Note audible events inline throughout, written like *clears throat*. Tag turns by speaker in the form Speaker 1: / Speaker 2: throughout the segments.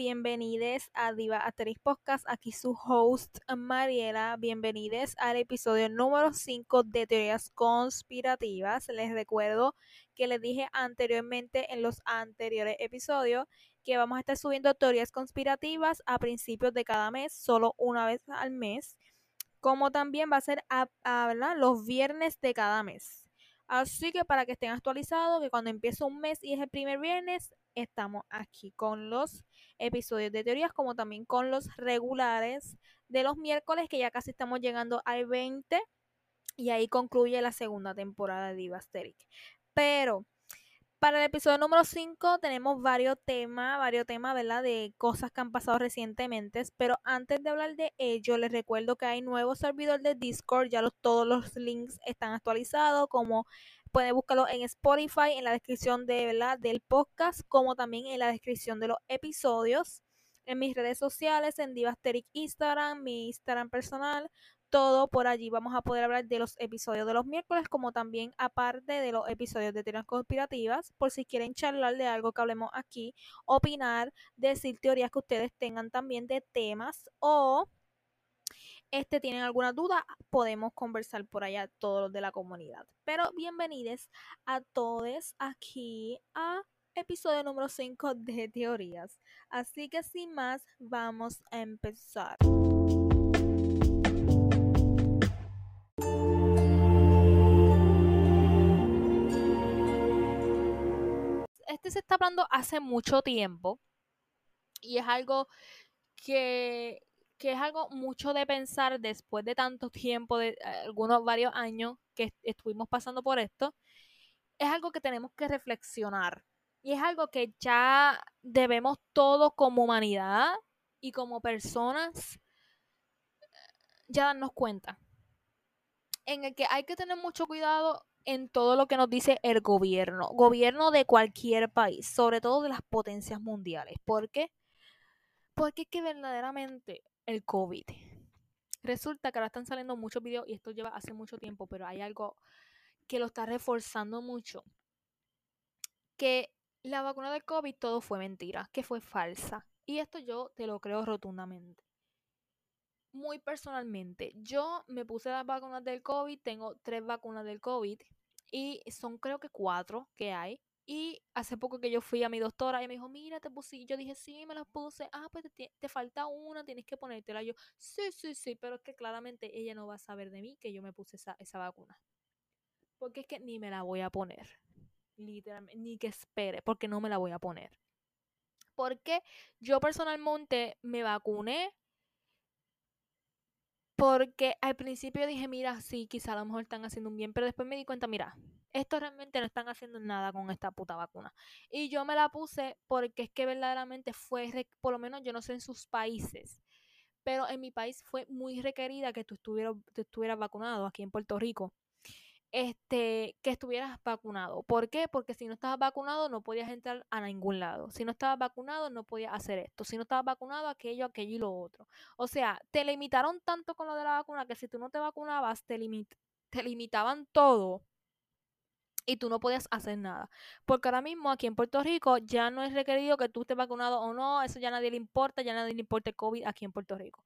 Speaker 1: bienvenidos a Diva Asterix Podcast, aquí su host Mariela, bienvenidos al episodio número 5 de Teorías Conspirativas. Les recuerdo que les dije anteriormente en los anteriores episodios que vamos a estar subiendo teorías conspirativas a principios de cada mes, solo una vez al mes, como también va a ser a, los viernes de cada mes. Así que para que estén actualizados, que cuando empiece un mes y es el primer viernes, estamos aquí con los episodios de teorías, como también con los regulares de los miércoles, que ya casi estamos llegando al 20. Y ahí concluye la segunda temporada de Divasteric. Pero para el episodio número 5 tenemos varios temas, varios temas, ¿verdad? De cosas que han pasado recientemente. Pero antes de hablar de ello, les recuerdo que hay nuevo servidor de Discord. Ya todos los links están actualizados, como pueden buscarlo en Spotify, en la descripción de, del podcast, como también en la descripción de los episodios. En mis redes sociales, en Divasteric Instagram, mi Instagram personal, todo por allí. Vamos a poder hablar de los episodios de los miércoles, como también aparte de los episodios de teorías conspirativas, por si quieren charlar de algo que hablemos aquí, opinar, decir teorías que ustedes tengan también de temas o este tienen alguna duda, podemos conversar por allá todos los de la comunidad. Pero bienvenidos a todos aquí a episodio número 5 de teorías. Así que sin más, vamos a empezar. este se está hablando hace mucho tiempo y es algo que, es algo mucho de pensar después de tanto tiempo, de eh, algunos varios años que estuvimos pasando por esto. Es algo que tenemos que reflexionar y es algo que ya debemos todos como humanidad y como personas eh, ya darnos cuenta en el que hay que tener mucho cuidado en todo lo que nos dice el gobierno, gobierno de cualquier país, sobre todo de las potencias mundiales. ¿Por qué? Porque es que verdaderamente el COVID. Resulta que ahora están saliendo muchos videos y esto lleva hace mucho tiempo, pero hay algo que lo está reforzando mucho. Que la vacuna del COVID todo fue mentira, que fue falsa. Y esto yo te lo creo rotundamente muy personalmente, yo me puse las vacunas del COVID, tengo tres vacunas del COVID y son creo que cuatro que hay. Y hace poco que yo fui a mi doctora y me dijo, mira, te puse, y yo dije, sí, me las puse, ah, pues te, falta una, tienes que ponértela. yo, sí, sí, sí, pero es que claramente ella no va a saber de mí que yo me puse esa, esa vacuna. Porque es que ni me la voy a poner, literalmente, ni que espere, porque no me la voy a poner. Porque yo personalmente me vacuné porque al principio dije, mira, sí, quizá a lo mejor están haciendo un bien, pero después me di cuenta, mira, esto realmente no están haciendo nada con esta puta vacuna. Y yo me la puse porque es que verdaderamente fue, por lo menos yo no sé en sus países, pero en mi país fue muy requerida que tú estuvieras, estuvieras vacunado aquí en Puerto Rico este, que estuvieras vacunado. ¿Por qué? Porque si no estabas vacunado no podías entrar a ningún lado. Si no estabas vacunado no podías hacer esto. Si no estabas vacunado aquello, aquello y lo otro. O sea, te limitaron tanto con lo de la vacuna que si tú no te vacunabas te, te limitaban todo y tú no podías hacer nada. Porque ahora mismo aquí en Puerto Rico ya no es requerido que tú estés vacunado o no, eso ya a nadie le importa, ya a nadie le importa el COVID aquí en Puerto Rico.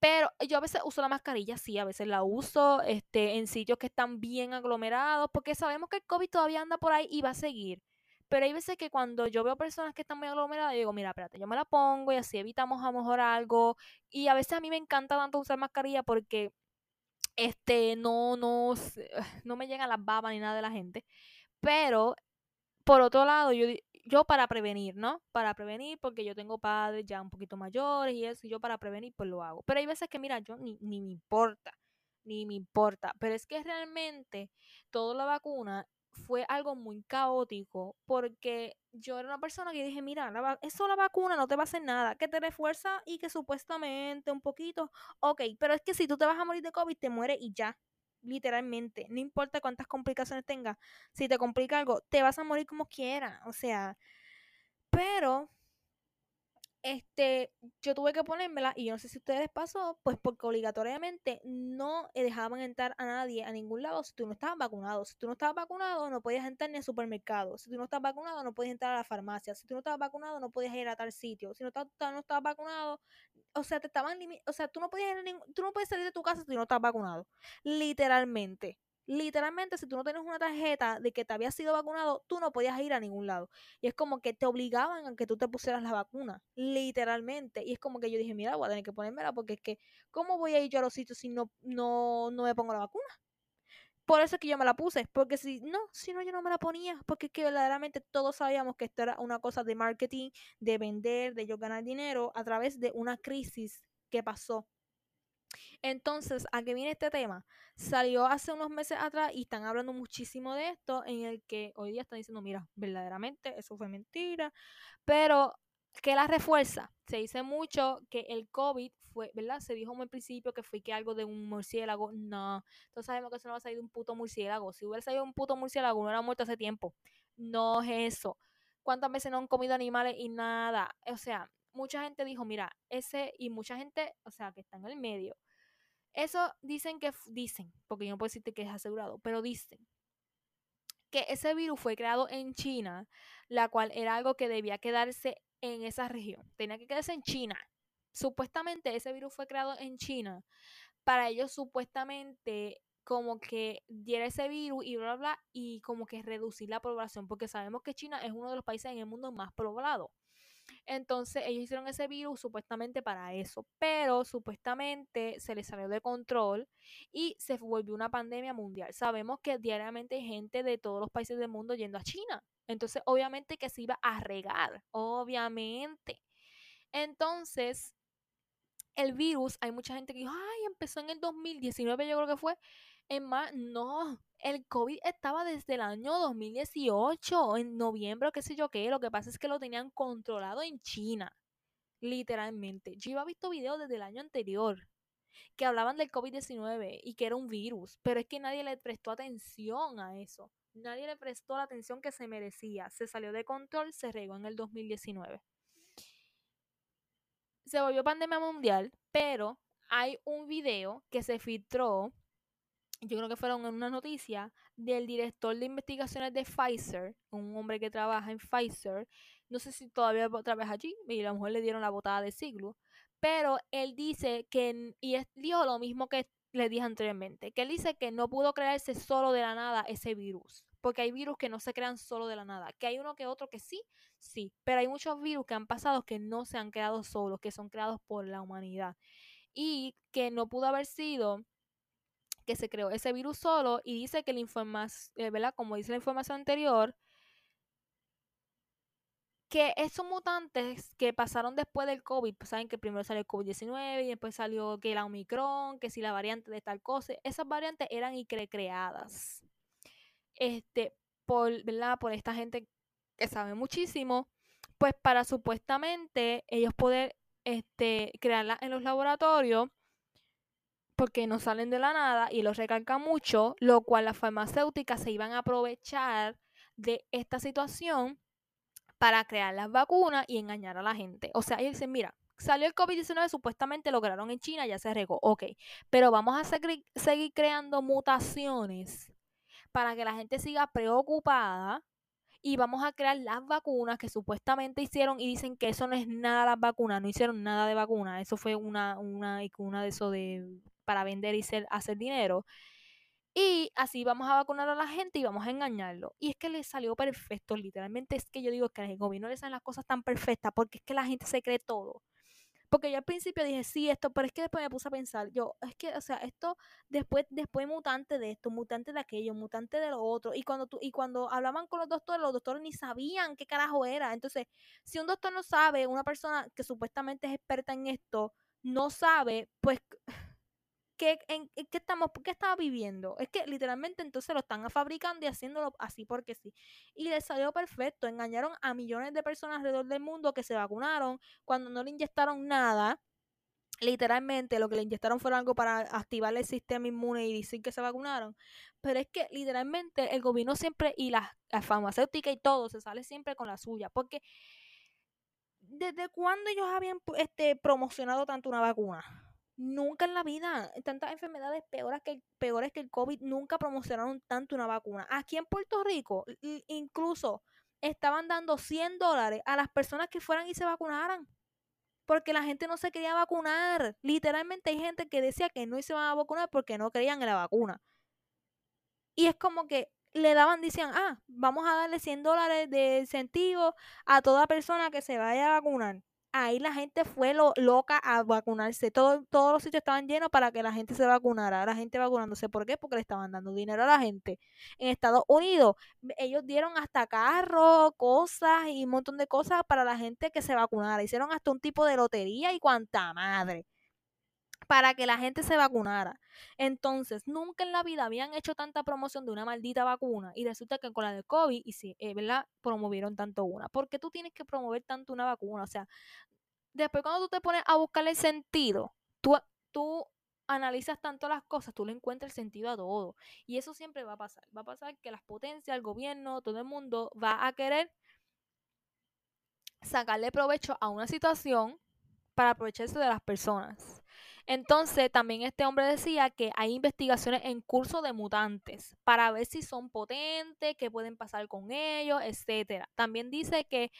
Speaker 1: Pero yo a veces uso la mascarilla, sí, a veces la uso este, en sitios que están bien aglomerados, porque sabemos que el COVID todavía anda por ahí y va a seguir. Pero hay veces que cuando yo veo personas que están muy aglomeradas, yo digo, mira, espérate, yo me la pongo y así evitamos a lo mejor algo. Y a veces a mí me encanta tanto usar mascarilla porque este no, no, *sighs* no me llegan las babas ni nada de la gente. Pero, por otro lado, yo, yo para prevenir, ¿no? Para prevenir, porque yo tengo padres ya un poquito mayores y eso, y yo para prevenir, pues lo hago. Pero hay veces que, mira, yo ni, ni me importa, ni me importa. Pero es que realmente toda la vacuna fue algo muy caótico porque yo era una persona que dije, mira, la eso la vacuna no te va a hacer nada, que te refuerza y que supuestamente un poquito, ok, pero es que si tú te vas a morir de COVID, te mueres y ya literalmente, no importa cuántas complicaciones tengas, si te complica algo, te vas a morir como quiera, o sea, pero este, yo tuve que ponérmela y yo no sé si a ustedes pasó, pues porque obligatoriamente no dejaban entrar a nadie a ningún lado si tú no estabas vacunado. Si tú no estabas vacunado, no podías entrar ni al supermercado. Si tú no estabas vacunado, no podías entrar a la farmacia. Si tú no estabas vacunado, no podías ir a tal sitio. Si no, estabas, no estabas vacunado, o sea, te estaban o sea, tú no podías ir tú no puedes salir de tu casa si tú no estás vacunado. Literalmente literalmente, si tú no tienes una tarjeta de que te habías sido vacunado, tú no podías ir a ningún lado. Y es como que te obligaban a que tú te pusieras la vacuna, literalmente. Y es como que yo dije, mira, voy a tener que ponérmela porque es que, ¿cómo voy a ir yo a los sitios si no, no, no me pongo la vacuna? Por eso es que yo me la puse, porque si no, si no yo no me la ponía, porque es que verdaderamente todos sabíamos que esto era una cosa de marketing, de vender, de yo ganar dinero a través de una crisis que pasó entonces, ¿a qué viene este tema? Salió hace unos meses atrás y están hablando muchísimo de esto, en el que hoy día están diciendo, mira, verdaderamente eso fue mentira, pero que la refuerza. Se dice mucho que el COVID fue, ¿verdad? Se dijo al principio que fue que algo de un murciélago. No, todos sabemos que eso no va a salir de un puto murciélago. Si hubiera salido un puto murciélago, no era muerto hace tiempo. No es eso. ¿Cuántas veces no han comido animales y nada? O sea, mucha gente dijo, mira, ese, y mucha gente, o sea, que está en el medio, eso dicen que, dicen, porque yo no puedo decirte que es asegurado, pero dicen que ese virus fue creado en China, la cual era algo que debía quedarse en esa región. Tenía que quedarse en China. Supuestamente ese virus fue creado en China para ellos supuestamente como que diera ese virus y bla, bla, bla, y como que reducir la población, porque sabemos que China es uno de los países en el mundo más poblado. Entonces ellos hicieron ese virus supuestamente para eso, pero supuestamente se les salió de control y se volvió una pandemia mundial. Sabemos que diariamente hay gente de todos los países del mundo yendo a China. Entonces obviamente que se iba a regar, obviamente. Entonces, el virus, hay mucha gente que dijo, ay, empezó en el 2019, yo creo que fue. En más, no, el COVID estaba desde el año 2018, en noviembre, qué sé yo qué. Lo que pasa es que lo tenían controlado en China, literalmente. Yo iba visto videos desde el año anterior que hablaban del COVID-19 y que era un virus, pero es que nadie le prestó atención a eso. Nadie le prestó la atención que se merecía. Se salió de control, se regó en el 2019. Se volvió pandemia mundial, pero hay un video que se filtró yo creo que fueron en una noticia del director de investigaciones de Pfizer, un hombre que trabaja en Pfizer, no sé si todavía trabaja allí, y a lo mejor le dieron la botada de siglo, pero él dice que, y dijo lo mismo que le dije anteriormente, que él dice que no pudo crearse solo de la nada ese virus, porque hay virus que no se crean solo de la nada, que hay uno que otro que sí, sí, pero hay muchos virus que han pasado que no se han creado solos, que son creados por la humanidad, y que no pudo haber sido que se creó ese virus solo y dice que la información, eh, ¿verdad? Como dice la información anterior, que esos mutantes que pasaron después del COVID, pues saben que primero salió el COVID-19 y después salió que la Omicron, que si la variante de tal cosa, esas variantes eran y creadas este, por, ¿verdad? por esta gente que sabe muchísimo, pues para supuestamente ellos poder este, crearlas en los laboratorios porque no salen de la nada y los recalca mucho, lo cual las farmacéuticas se iban a aprovechar de esta situación para crear las vacunas y engañar a la gente. O sea, ellos dicen, mira, salió el COVID-19, supuestamente lo crearon en China, ya se regó, ok, pero vamos a seguir, seguir creando mutaciones para que la gente siga preocupada y vamos a crear las vacunas que supuestamente hicieron y dicen que eso no es nada las vacunas, no hicieron nada de vacuna, eso fue una, una, una de eso de para vender y hacer dinero. Y así vamos a vacunar a la gente y vamos a engañarlo. Y es que le salió perfecto, literalmente es que yo digo que al gobierno le salen las cosas tan perfectas porque es que la gente se cree todo. Porque yo al principio dije, sí, esto, pero es que después me puse a pensar, yo, es que, o sea, esto, después, después mutante de esto, mutante de aquello, mutante de lo otro. Y cuando tú, y cuando hablaban con los doctores, los doctores ni sabían qué carajo era. Entonces, si un doctor no sabe, una persona que supuestamente es experta en esto, no sabe, pues ¿qué, en, qué estamos, qué estaba viviendo? Es que literalmente entonces lo están fabricando y haciéndolo así porque sí. Y les salió perfecto. Engañaron a millones de personas alrededor del mundo que se vacunaron cuando no le inyectaron nada. Literalmente lo que le inyectaron fue algo para activar el sistema inmune y decir que se vacunaron. Pero es que literalmente el gobierno siempre y la, la farmacéutica y todo se sale siempre con la suya. Porque ¿desde cuándo ellos habían este, promocionado tanto una vacuna? Nunca en la vida, tantas enfermedades peores que, el, peores que el COVID, nunca promocionaron tanto una vacuna. Aquí en Puerto Rico, incluso estaban dando 100 dólares a las personas que fueran y se vacunaran. Porque la gente no se quería vacunar. Literalmente hay gente que decía que no se iban a vacunar porque no creían en la vacuna. Y es como que le daban, decían, ah, vamos a darle 100 dólares de incentivo a toda persona que se vaya a vacunar. Ahí la gente fue lo, loca a vacunarse. Todo, todos los sitios estaban llenos para que la gente se vacunara. La gente vacunándose. ¿Por qué? Porque le estaban dando dinero a la gente. En Estados Unidos, ellos dieron hasta carros, cosas y un montón de cosas para la gente que se vacunara. Hicieron hasta un tipo de lotería y cuanta madre para que la gente se vacunara. Entonces, nunca en la vida habían hecho tanta promoción de una maldita vacuna y resulta que con la de COVID, y sí, eh, ¿verdad? Promovieron tanto una. ¿Por qué tú tienes que promover tanto una vacuna? O sea, después cuando tú te pones a buscarle sentido, tú, tú analizas tanto las cosas, tú le encuentras el sentido a todo. Y eso siempre va a pasar. Va a pasar que las potencias, el gobierno, todo el mundo va a querer sacarle provecho a una situación para aprovecharse de las personas. Entonces, también este hombre decía que hay investigaciones en curso de mutantes para ver si son potentes, qué pueden pasar con ellos, etcétera. También dice que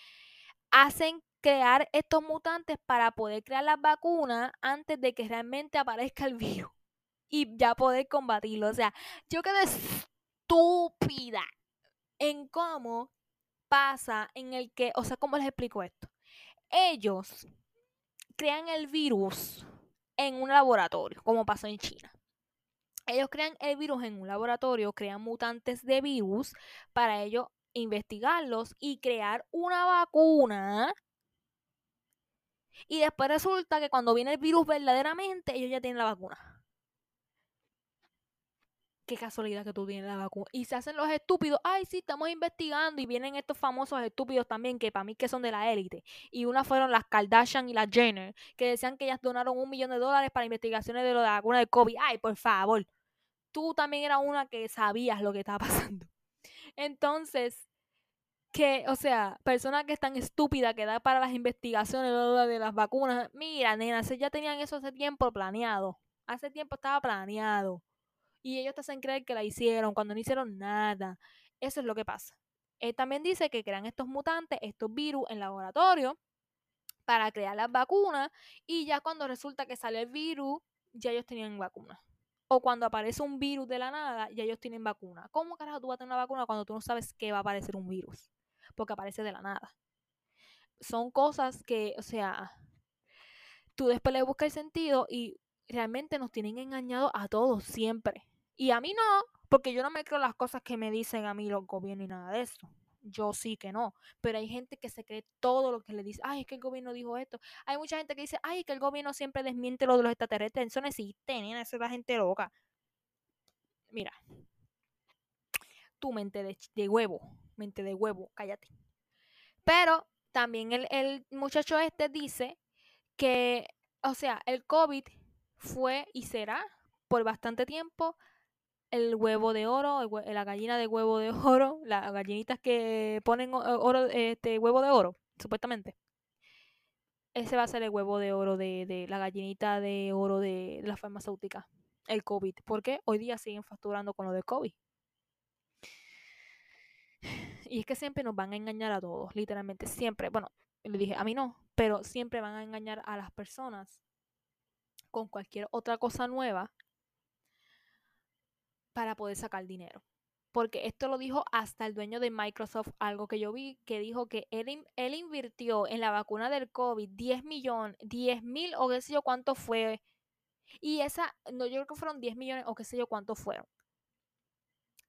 Speaker 1: hacen crear estos mutantes para poder crear las vacunas antes de que realmente aparezca el virus *laughs* y ya poder combatirlo. O sea, yo quedé estúpida en cómo pasa en el que, o sea, ¿cómo les explico esto? Ellos crean el virus en un laboratorio, como pasó en China. Ellos crean el virus en un laboratorio, crean mutantes de virus para ellos investigarlos y crear una vacuna. Y después resulta que cuando viene el virus verdaderamente, ellos ya tienen la vacuna qué casualidad que tú tienes la vacuna. Y se hacen los estúpidos, ay, sí, estamos investigando. Y vienen estos famosos estúpidos también, que para mí que son de la élite. Y una fueron las Kardashian y las Jenner, que decían que ellas donaron un millón de dólares para investigaciones de lo de la vacuna de COVID. Ay, por favor. Tú también eras una que sabías lo que estaba *laughs* pasando. Entonces, que, o sea, personas que están estúpidas que da para las investigaciones de las vacunas. Mira, nena, ya tenían eso hace tiempo planeado. Hace tiempo estaba planeado y ellos te hacen creer que la hicieron cuando no hicieron nada. Eso es lo que pasa. Él también dice que crean estos mutantes, estos virus en laboratorio para crear las vacunas y ya cuando resulta que sale el virus, ya ellos tenían vacuna. O cuando aparece un virus de la nada, ya ellos tienen vacuna. ¿Cómo carajo tú vas a tener una vacuna cuando tú no sabes que va a aparecer un virus? Porque aparece de la nada. Son cosas que, o sea, tú después le buscas el sentido y realmente nos tienen engañado a todos siempre. Y a mí no, porque yo no me creo las cosas que me dicen a mí los gobiernos y nada de eso. Yo sí que no. Pero hay gente que se cree todo lo que le dice. Ay, es que el gobierno dijo esto. Hay mucha gente que dice, ay, que el gobierno siempre desmiente lo de los extraterrestres. Eso no existe, nena. Eso es la gente loca. Mira. Tu mente de, de huevo. Mente de huevo. Cállate. Pero también el, el muchacho este dice que, o sea, el COVID fue y será por bastante tiempo el huevo de oro, la gallina de huevo de *laughs* oro, las gallinitas que ponen oro, este huevo de oro, supuestamente. Ese va a ser el huevo de oro de, de la gallinita de oro de, la farmacéutica, el COVID. Porque hoy día siguen facturando con lo de COVID. Y es que siempre nos van a engañar a todos, literalmente, siempre. Bueno, le dije, a mí no, pero siempre van a engañar a las personas con cualquier otra cosa nueva para poder sacar dinero. Porque esto lo dijo hasta el dueño de Microsoft, algo que yo vi, que dijo que él, él invirtió en la vacuna del COVID 10 millones, 10 mil o qué sé yo cuánto fue. Y esa, no, yo creo que fueron 10 millones o qué sé yo cuánto fueron.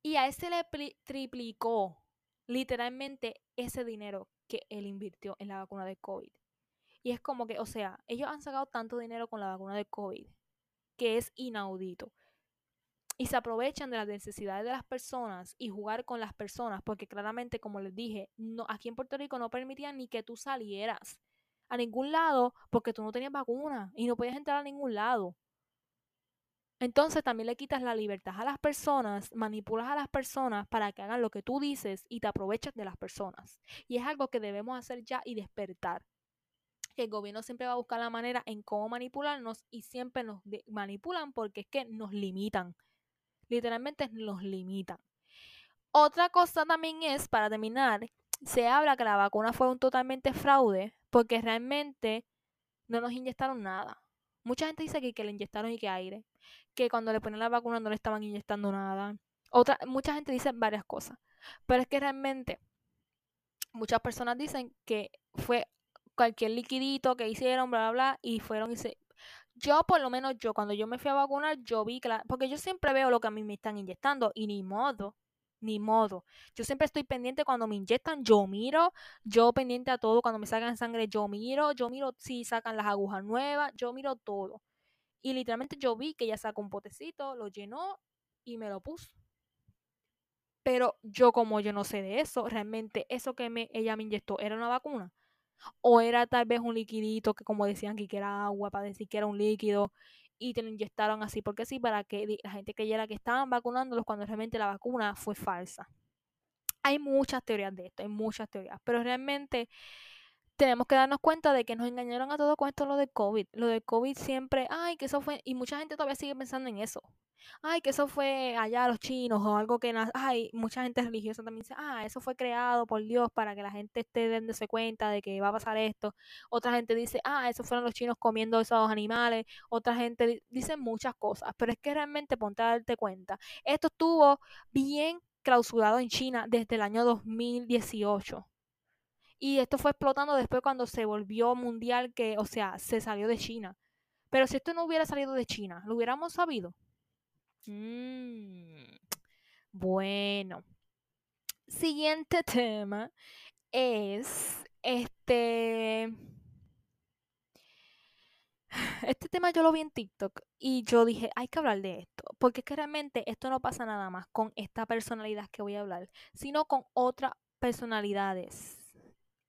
Speaker 1: Y a ese le triplicó literalmente ese dinero que él invirtió en la vacuna del COVID. Y es como que, o sea, ellos han sacado tanto dinero con la vacuna de COVID que es inaudito. Y se aprovechan de las necesidades de las personas y jugar con las personas, porque claramente, como les dije, aquí en Puerto Rico no permitían ni que tú salieras a ningún lado porque tú no tenías vacuna y no podías entrar a ningún lado. Entonces también le quitas la libertad a las personas, manipulas a las personas para que hagan lo que tú dices y te aprovechas de las personas. Y es algo que debemos hacer ya y despertar que el gobierno siempre va a buscar la manera en cómo manipularnos y siempre nos manipulan porque es que nos limitan. Literalmente nos limitan. Otra cosa también es, para terminar, se habla que la vacuna fue un totalmente fraude porque realmente no nos inyectaron nada. Mucha gente dice que, que le inyectaron y que aire, que cuando le ponen la vacuna no le estaban inyectando nada. Otra, mucha gente dice varias cosas, pero es que realmente muchas personas dicen que fue cualquier liquidito que hicieron, bla, bla, bla, y fueron y se... Yo, por lo menos yo, cuando yo me fui a vacunar, yo vi, que porque yo siempre veo lo que a mí me están inyectando y ni modo, ni modo. Yo siempre estoy pendiente cuando me inyectan, yo miro, yo pendiente a todo, cuando me sacan sangre, yo miro, yo miro si sacan las agujas nuevas, yo miro todo. Y literalmente yo vi que ella sacó un potecito, lo llenó y me lo puso. Pero yo como yo no sé de eso, realmente eso que me, ella me inyectó era una vacuna. O era tal vez un liquidito que como decían que era agua para decir que era un líquido y te lo inyectaron así porque sí, para que la gente creyera que estaban vacunándolos cuando realmente la vacuna fue falsa. Hay muchas teorías de esto, hay muchas teorías, pero realmente tenemos que darnos cuenta de que nos engañaron a todos con esto lo de COVID. Lo de COVID siempre, ay, que eso fue, y mucha gente todavía sigue pensando en eso ay, que eso fue allá los chinos o algo que, ay, mucha gente religiosa también dice, ah, eso fue creado por Dios para que la gente esté dándose cuenta de que va a pasar esto. Otra gente dice, ah, eso fueron los chinos comiendo esos animales. Otra gente dice muchas cosas, pero es que realmente ponte a darte cuenta. Esto estuvo bien clausurado en China desde el año 2018. Y esto fue explotando después cuando se volvió mundial, que, o sea, se salió de China. Pero si esto no hubiera salido de China, ¿lo hubiéramos sabido? Mm, bueno. Siguiente tema es este. *sighs* Este tema yo lo vi en TikTok y yo dije, hay que hablar de esto, porque es que realmente esto no pasa nada más con esta personalidad que voy a hablar, sino con otras personalidades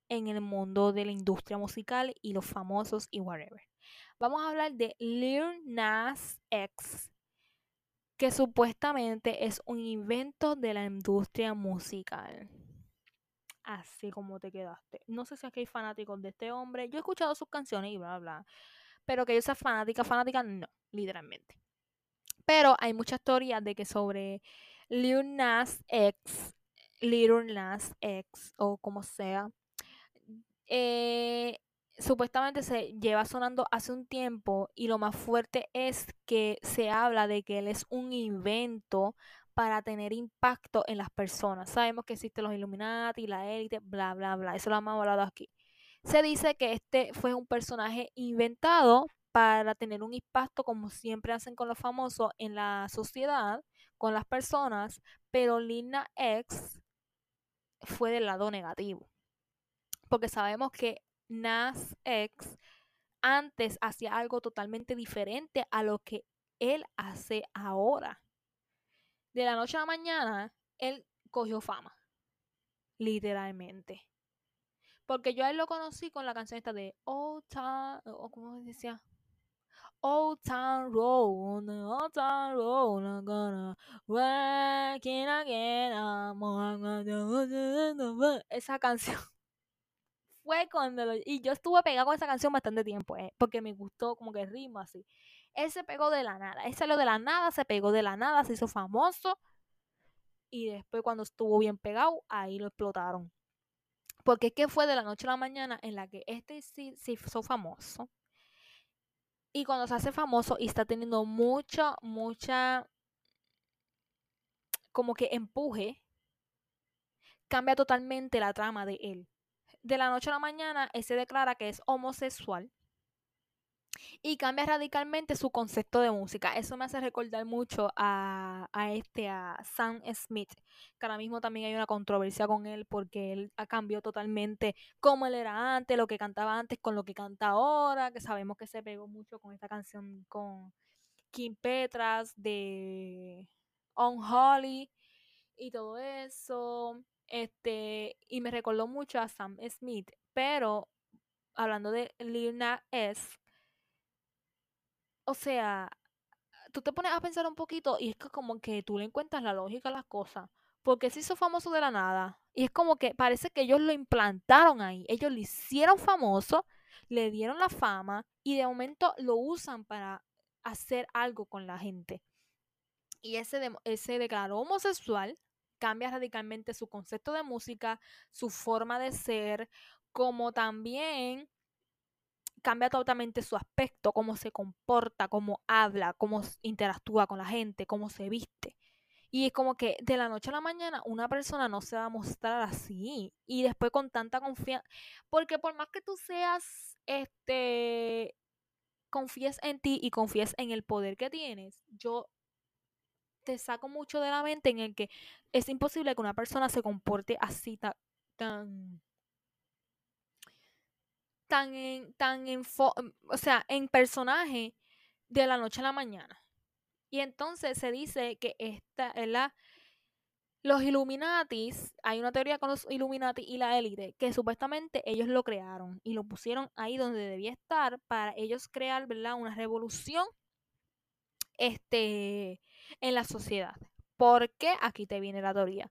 Speaker 1: en el mundo de la industria musical y los famosos y whatever. Vamos a hablar de Lil Nas X, que supuestamente es un invento de la industria musical. Así como te quedaste. No sé si aquí hay fanáticos de este hombre. Yo he escuchado sus canciones y bla, bla. Pero que yo sea fanática, fanática, no, literalmente. Pero hay muchas teorías de que sobre Lil Nas X, Lil Nas X, o como sea, eh, supuestamente se lleva sonando hace un tiempo y lo más fuerte es que se habla de que él es un invento para tener impacto en las personas. Sabemos que existen los Illuminati, la élite, bla, bla, bla. Eso lo hemos hablado aquí. Se dice que este fue un personaje inventado para tener un impacto como siempre hacen con los famosos en la sociedad, con las personas, pero Lina X fue del lado negativo. Porque sabemos que Nas X antes hacía algo totalmente diferente a lo que él hace ahora. De la noche a la mañana, él cogió fama. Literalmente. Porque yo a él lo conocí con la canción esta de Old Town, o como decía, Old Town Road, Old Town Road, I'm gonna work again. Esa canción fue cuando y yo estuve pegado con esa canción bastante tiempo, eh, porque me gustó como que el ritmo así. Él se pegó de la nada, él salió de la nada, se pegó de la nada, se hizo famoso y después cuando estuvo bien pegado, ahí lo explotaron. Porque es que fue de la noche a la mañana en la que este sí se hizo famoso. Y cuando se hace famoso y está teniendo mucha, mucha como que empuje, cambia totalmente la trama de él de la noche a la mañana él se declara que es homosexual y cambia radicalmente su concepto de música. Eso me hace recordar mucho a, este, a Sam Smith, que ahora mismo también hay una controversia con él porque él ha cambiado totalmente cómo él era antes, lo que cantaba antes con lo que canta ahora, que sabemos que se pegó mucho con esta canción con Kim Petras de On Holly y todo eso. Este, y me recordó mucho a Sam Smith, pero hablando de Lil Nas S, o sea, tú te pones a pensar un poquito y es que como que tú le encuentras la lógica a las cosas. Porque se hizo famoso de la nada. Y es como que parece que ellos lo implantaron ahí. Ellos lo hicieron famoso, le dieron la fama y de momento lo usan para hacer algo con la gente. Y ese, ese declaró homosexual, cambia radicalmente su concepto de música, su forma de ser, como también cambia totalmente su aspecto, cómo se comporta, cómo habla, cómo interactúa con la gente, cómo se viste. Y es como que de la noche a la mañana una persona no se va a mostrar así. Y después con tanta confianza. Porque por más que tú seas, este, confíes en ti y confíes en el poder que tienes, yo te saco mucho de la mente en el que es imposible que una persona se comporte así tan, tan tan en, tan en, o sea, en personaje de la noche a la mañana. Y entonces se dice que esta, la Los Illuminatis, hay una teoría con los Illuminati y la élite, que supuestamente ellos lo crearon y lo pusieron ahí donde debía estar para ellos crear, ¿verdad? Una revolución este, en la sociedad. ¿Por qué? Aquí te viene la teoría.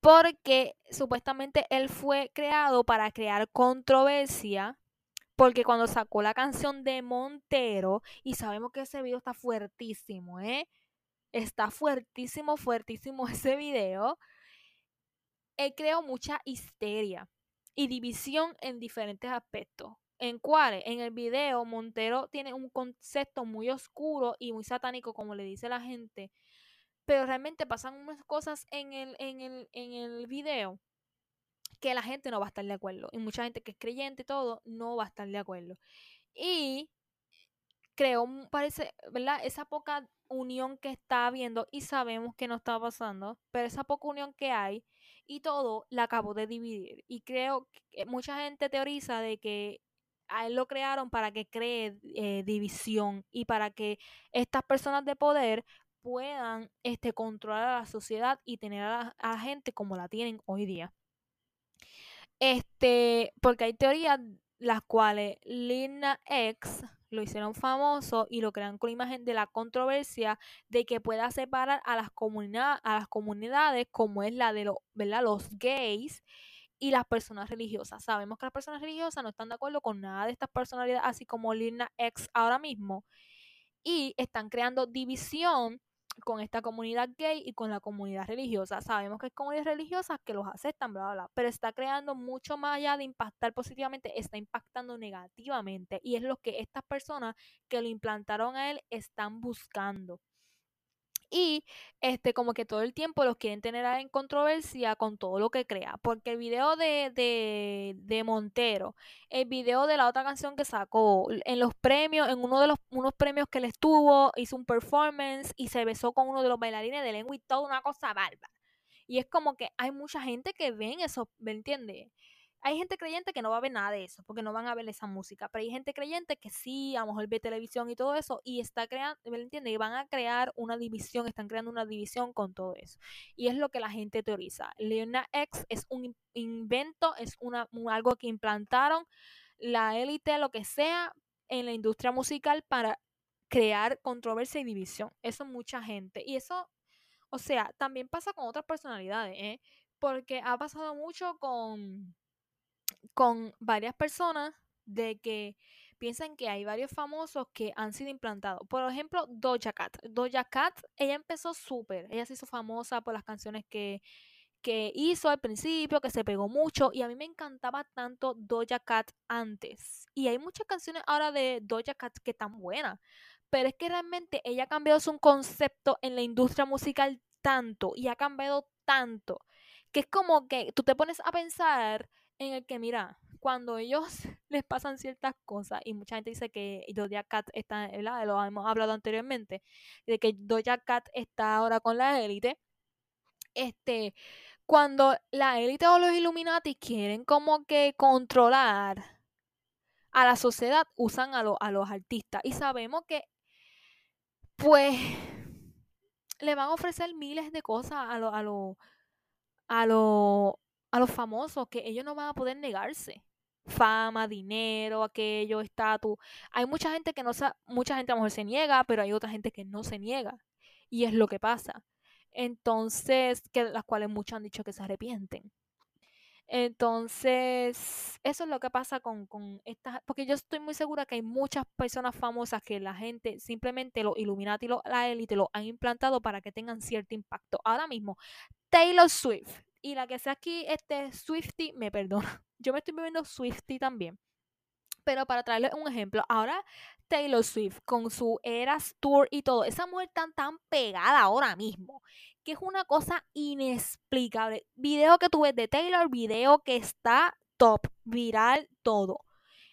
Speaker 1: Porque supuestamente él fue creado para crear controversia porque cuando sacó la canción de Montero, y sabemos que ese video está fuertísimo, ¿eh? Está fuertísimo, fuertísimo *laughs* ese video. Él creó mucha histeria y división en diferentes aspectos. ¿En cuáles? En el video, Montero tiene un concepto muy oscuro y muy satánico, como le dice la gente. Pero realmente pasan unas cosas en el, en el, en el video que la gente no va a estar de acuerdo. Y mucha gente que es creyente y todo no va a estar de acuerdo. Y creo, parece, ¿verdad? Esa poca unión que está habiendo y sabemos que no está pasando, pero esa poca unión que hay y todo la acabó de dividir. Y creo que mucha gente teoriza de que a él lo crearon para que cree eh, división y para que estas personas de poder puedan este, controlar a la sociedad y tener a la gente como la tienen hoy día. Este, porque hay teorías las cuales Lina X lo hicieron famoso y lo crean con la imagen de la controversia de que pueda separar a las, a las comunidades como es la de los gays y las personas religiosas. Sabemos que las personas religiosas no están de acuerdo con nada de estas personalidades, así como Lina X ahora mismo, y están creando división con esta comunidad gay y con la comunidad religiosa. Sabemos que hay comunidades religiosas que los aceptan, bla, bla, bla, pero está creando mucho más allá de impactar positivamente, está impactando negativamente y es lo que estas personas que lo implantaron a él están buscando y este como que todo el tiempo los quieren tener en controversia con todo lo que crea, porque el video de, de, Montero, el video de la otra canción que sacó, en los premios, en uno de los unos premios que le estuvo, hizo un performance y se besó con uno de los bailarines de lengua y toda una cosa bárbara. Y es como que hay mucha gente que ven eso, ¿me entiendes? Hay gente creyente que no va a ver nada de eso, porque no van a ver esa música, pero hay gente creyente que sí, a lo mejor ve televisión y todo eso, y está creando, ¿me entiendes? Y van a crear una división, están creando una división con todo eso. Y es lo que la gente teoriza. Leona X es un invento, es una, algo que implantaron la élite, lo que sea, en la industria musical para crear controversia y división. Eso mucha gente. Y eso, o sea, también pasa con otras personalidades, ¿eh? Porque ha pasado mucho con con varias personas de que piensan que hay varios famosos que han sido implantados. Por ejemplo, Doja Cat. Doja Cat, ella empezó súper. Ella se hizo famosa por las canciones que, que hizo al principio, que se pegó mucho. Y a mí me encantaba tanto Doja Cat antes. Y hay muchas canciones ahora de Doja Cat que están buenas. Pero es que realmente ella ha cambiado su concepto en la industria musical tanto y ha cambiado tanto que es como que tú te pones a pensar en el que, mira, cuando ellos *laughs* les pasan ciertas cosas, y mucha gente dice que Doja Cat está, lo hemos hablado anteriormente, de que Doja Cat está ahora con la élite, este, cuando la élite o los Illuminati quieren como que controlar a la sociedad, usan a, a los artistas. Y sabemos que, pues, le van a ofrecer miles de cosas a, a, a, lo, a los famosos que ellos no van a poder negarse. Fama, dinero, aquello, estatus. Hay mucha gente que no se, mucha gente a lo mejor se niega, pero hay otra gente que no se niega. Y es lo que pasa. Entonces, que las cuales muchos han dicho que se arrepienten. Entonces, eso es lo que pasa con, con estas, porque yo estoy muy segura que hay muchas personas famosas que la gente simplemente los Illuminati, lo, la élite, lo han implantado para que tengan cierto impacto. Ahora mismo, Taylor Swift, y la que sea aquí, este Swifty, me perdona. *laughs* Yo me estoy bebiendo Swifty también. Pero para traerles un ejemplo, ahora Taylor Swift con su Eras Tour y todo, esa mujer tan tan pegada ahora mismo, que es una cosa inexplicable. Video que tuve de Taylor, video que está top, viral, todo.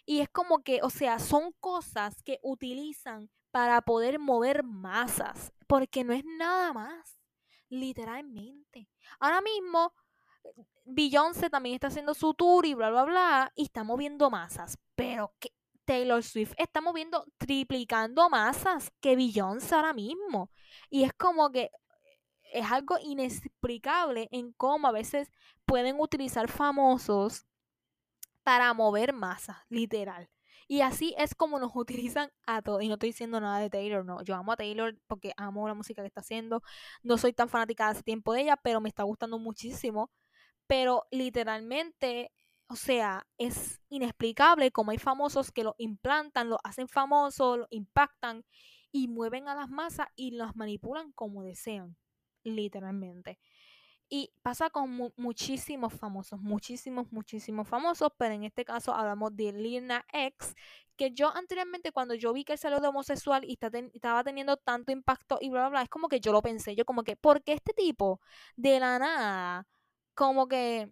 Speaker 1: Y es como que, o sea, son cosas que utilizan para poder mover masas, porque no es nada más, literalmente. Ahora mismo, Beyoncé también está haciendo su tour y bla, bla, bla, y está moviendo masas. Pero que Taylor Swift está moviendo, triplicando masas que Beyoncé ahora mismo. Y es como que es algo inexplicable en cómo a veces pueden utilizar famosos para mover masas, literal. Y así es como nos *laughs* utilizan a todos. Y no estoy diciendo nada de Taylor, no. Yo amo a Taylor porque amo la música que está haciendo. No soy tan fanática de hace tiempo de ella, pero me está gustando muchísimo. Pero literalmente, o sea, es inexplicable cómo hay famosos que lo implantan, lo hacen famoso, lo impactan y mueven a las masas y los manipulan como desean, literalmente. Y pasa con muchísimos famosos, muchísimos, muchísimos famosos, pero en este caso hablamos de Lina X, que yo anteriormente cuando yo vi que él salió de homosexual y estaba teniendo tanto impacto y bla, bla, bla, es como que yo lo pensé, yo como que, ¿por qué este tipo de la nada, como que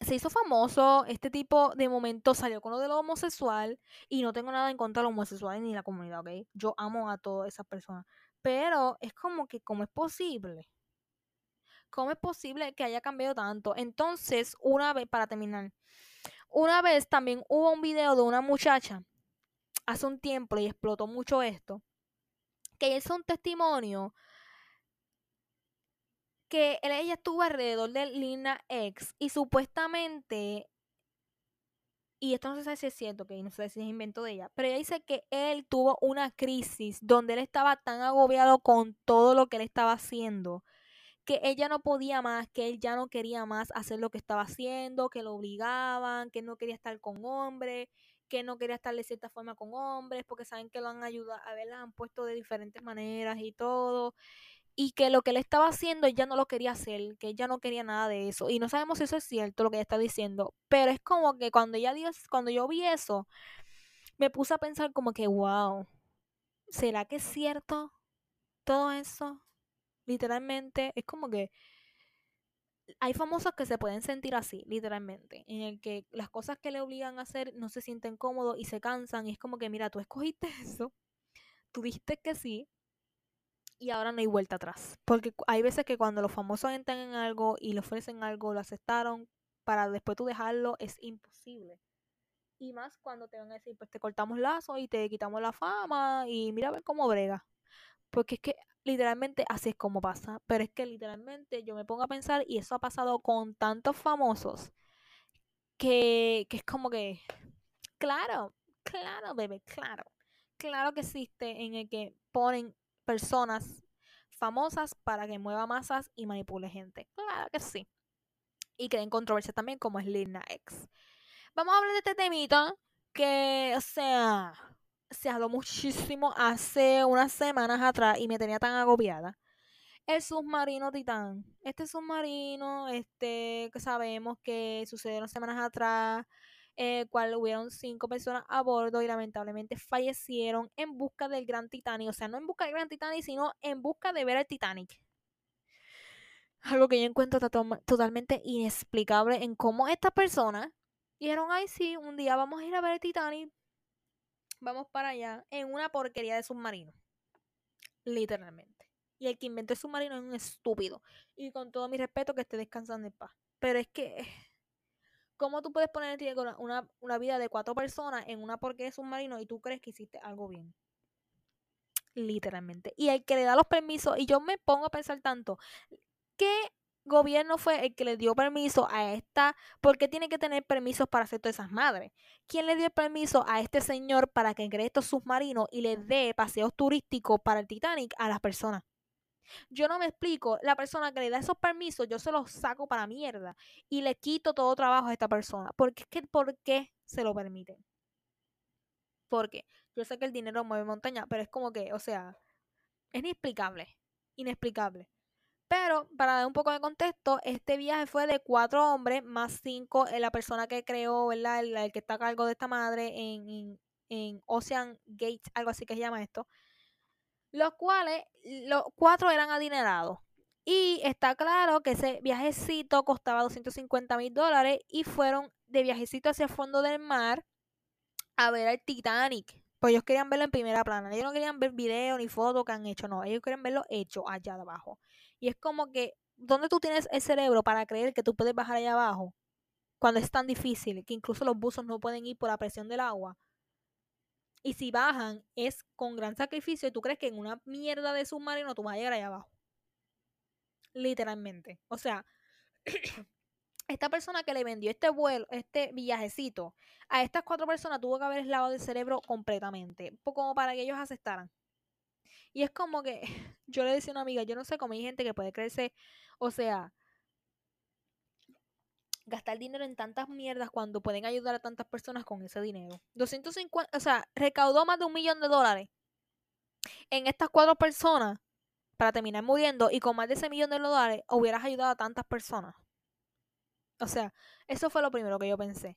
Speaker 1: se hizo famoso, este tipo de momento salió con lo de lo homosexual y no tengo nada en contra de los homosexuales ni la comunidad, ¿ok? Yo amo a todas esas personas, pero es como que, ¿cómo es posible? ¿Cómo es posible que haya cambiado tanto? Entonces, una vez, para terminar, una vez también hubo un video de una muchacha hace un tiempo y explotó mucho esto, que es un testimonio que ella estuvo alrededor de Lina X y supuestamente, y esto no sé si es cierto, que no sé si es invento de ella, pero ella dice que él tuvo una crisis donde él estaba tan agobiado con todo lo que él estaba haciendo que ella no podía más, que él ya no quería más hacer lo que estaba haciendo, que lo obligaban, que no quería estar con hombres, que no quería estar de cierta forma con hombres, porque saben que lo han ayudado, a ver, las han puesto de diferentes maneras y todo, y que lo que él estaba haciendo ella no lo quería hacer, que ella no quería nada de eso, y no sabemos si eso es cierto lo que ella está diciendo, pero es como que cuando ella dio, cuando yo vi eso, me puse a pensar como que, wow, ¿será que es cierto todo eso? Literalmente, es como que hay famosos que se pueden sentir así, literalmente, en el que las cosas que le obligan a hacer no se sienten cómodos y se cansan y es como que, mira, tú escogiste *laughs* eso, tú dijiste que sí y ahora no hay vuelta atrás. Porque hay veces que cuando los famosos entran en algo y le ofrecen algo, lo aceptaron, para después tú dejarlo es imposible. Y más cuando te van a decir, pues te cortamos lazo y te quitamos la fama y mira a ver cómo brega. Porque es que literalmente así es como pasa. Pero es que literalmente yo me pongo a pensar y eso ha pasado con tantos famosos que, que es como que, claro, claro, bebé, claro. Claro que existe en el que ponen personas famosas para que mueva masas y manipule gente. Claro que sí. Y creen controversia también como es Lil X. Vamos a hablar de este temita que, o sea, se habló muchísimo hace unas semanas atrás y me tenía tan agobiada. El submarino Titán. Este submarino, este, que sabemos que sucedieron semanas atrás, el cual hubieron cinco personas a bordo y lamentablemente fallecieron en busca del Gran Titanic. O sea, no en busca del Gran Titanic, sino en busca de ver el Titanic. Algo que yo encuentro totalmente inexplicable en cómo estas personas dijeron, ay sí, un día vamos a ir a ver el Titanic, vamos para allá, en una porquería de submarino. Literalmente. Y el que inventó el submarino es un estúpido. Y con todo mi respeto, que esté descansando en paz. Pero es que, ¿cómo tú puedes poner una, una vida de cuatro personas en una porquería de submarino y tú crees que hiciste algo bien? Literalmente. Y el que le da los permisos, y yo me pongo a pensar tanto, ¿qué gobierno fue el que le dio permiso a esta, porque tiene que tener permisos para hacer todas esas madres. ¿Quién le dio el permiso a este señor para que cree estos submarinos y le dé paseos turísticos para el Titanic a las personas? Yo no me explico, la persona que le da esos permisos, yo se los saco para mierda y le quito todo trabajo a esta persona. Porque es que, ¿por qué se lo permiten? Porque yo sé que el dinero mueve montaña, pero es como que, o sea, es inexplicable, inexplicable. Pero para dar un poco de contexto, este viaje fue de cuatro hombres más cinco, eh, la persona que creó, ¿verdad? El, que está a cargo de esta madre en, Ocean Gate, algo así que se llama esto. Los cuales, los cuatro eran adinerados. Y está claro que ese viajecito costaba 250 mil dólares y fueron de viajecito hacia el fondo del mar a ver al Titanic. Pues ellos querían verlo en primera plana. Ellos no querían ver video ni fotos que han hecho, no. Ellos querían verlo hecho allá abajo. Y es como que, ¿dónde tú tienes el cerebro para creer que tú puedes bajar allá abajo? Cuando es tan difícil, que incluso los buzos no pueden ir por la presión del agua. Y si bajan, es con gran sacrificio. Y tú crees que en una mierda de submarino tú vas a llegar allá abajo. Literalmente. O sea, *clears throat* esta persona que le vendió este vuelo, este viajecito, a estas cuatro personas tuvo que haber lavado el cerebro completamente, como para que ellos aceptaran. Y es como que *laughs* yo le decía a una amiga, yo no sé cómo hay gente que puede creerse, o sea, gastar dinero en tantas mierdas cuando pueden ayudar a tantas personas con ese dinero. 250, o sea, recaudó más de un millón de dólares en estas cuatro personas para terminar muriendo y con más de ese millón de dólares hubieras ayudado a tantas personas. O sea, eso fue lo primero que yo pensé.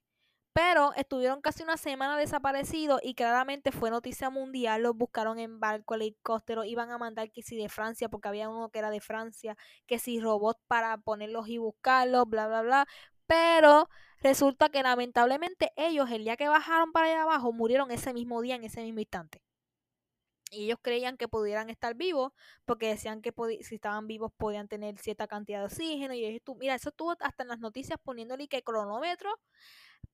Speaker 1: Pero estuvieron casi una semana desaparecidos y claramente fue noticia mundial. Los buscaron en barco, helicóptero, iban a mandar que si de Francia, porque había uno que era de Francia, que si robots para ponerlos y buscarlos, bla, bla, bla. Pero resulta que lamentablemente ellos, el día que bajaron para allá abajo, murieron ese mismo día, en ese mismo instante. Y ellos creían que pudieran estar vivos porque decían que si estaban vivos podían tener cierta cantidad de oxígeno. Y mira, eso estuvo hasta en las noticias poniéndole que cronómetro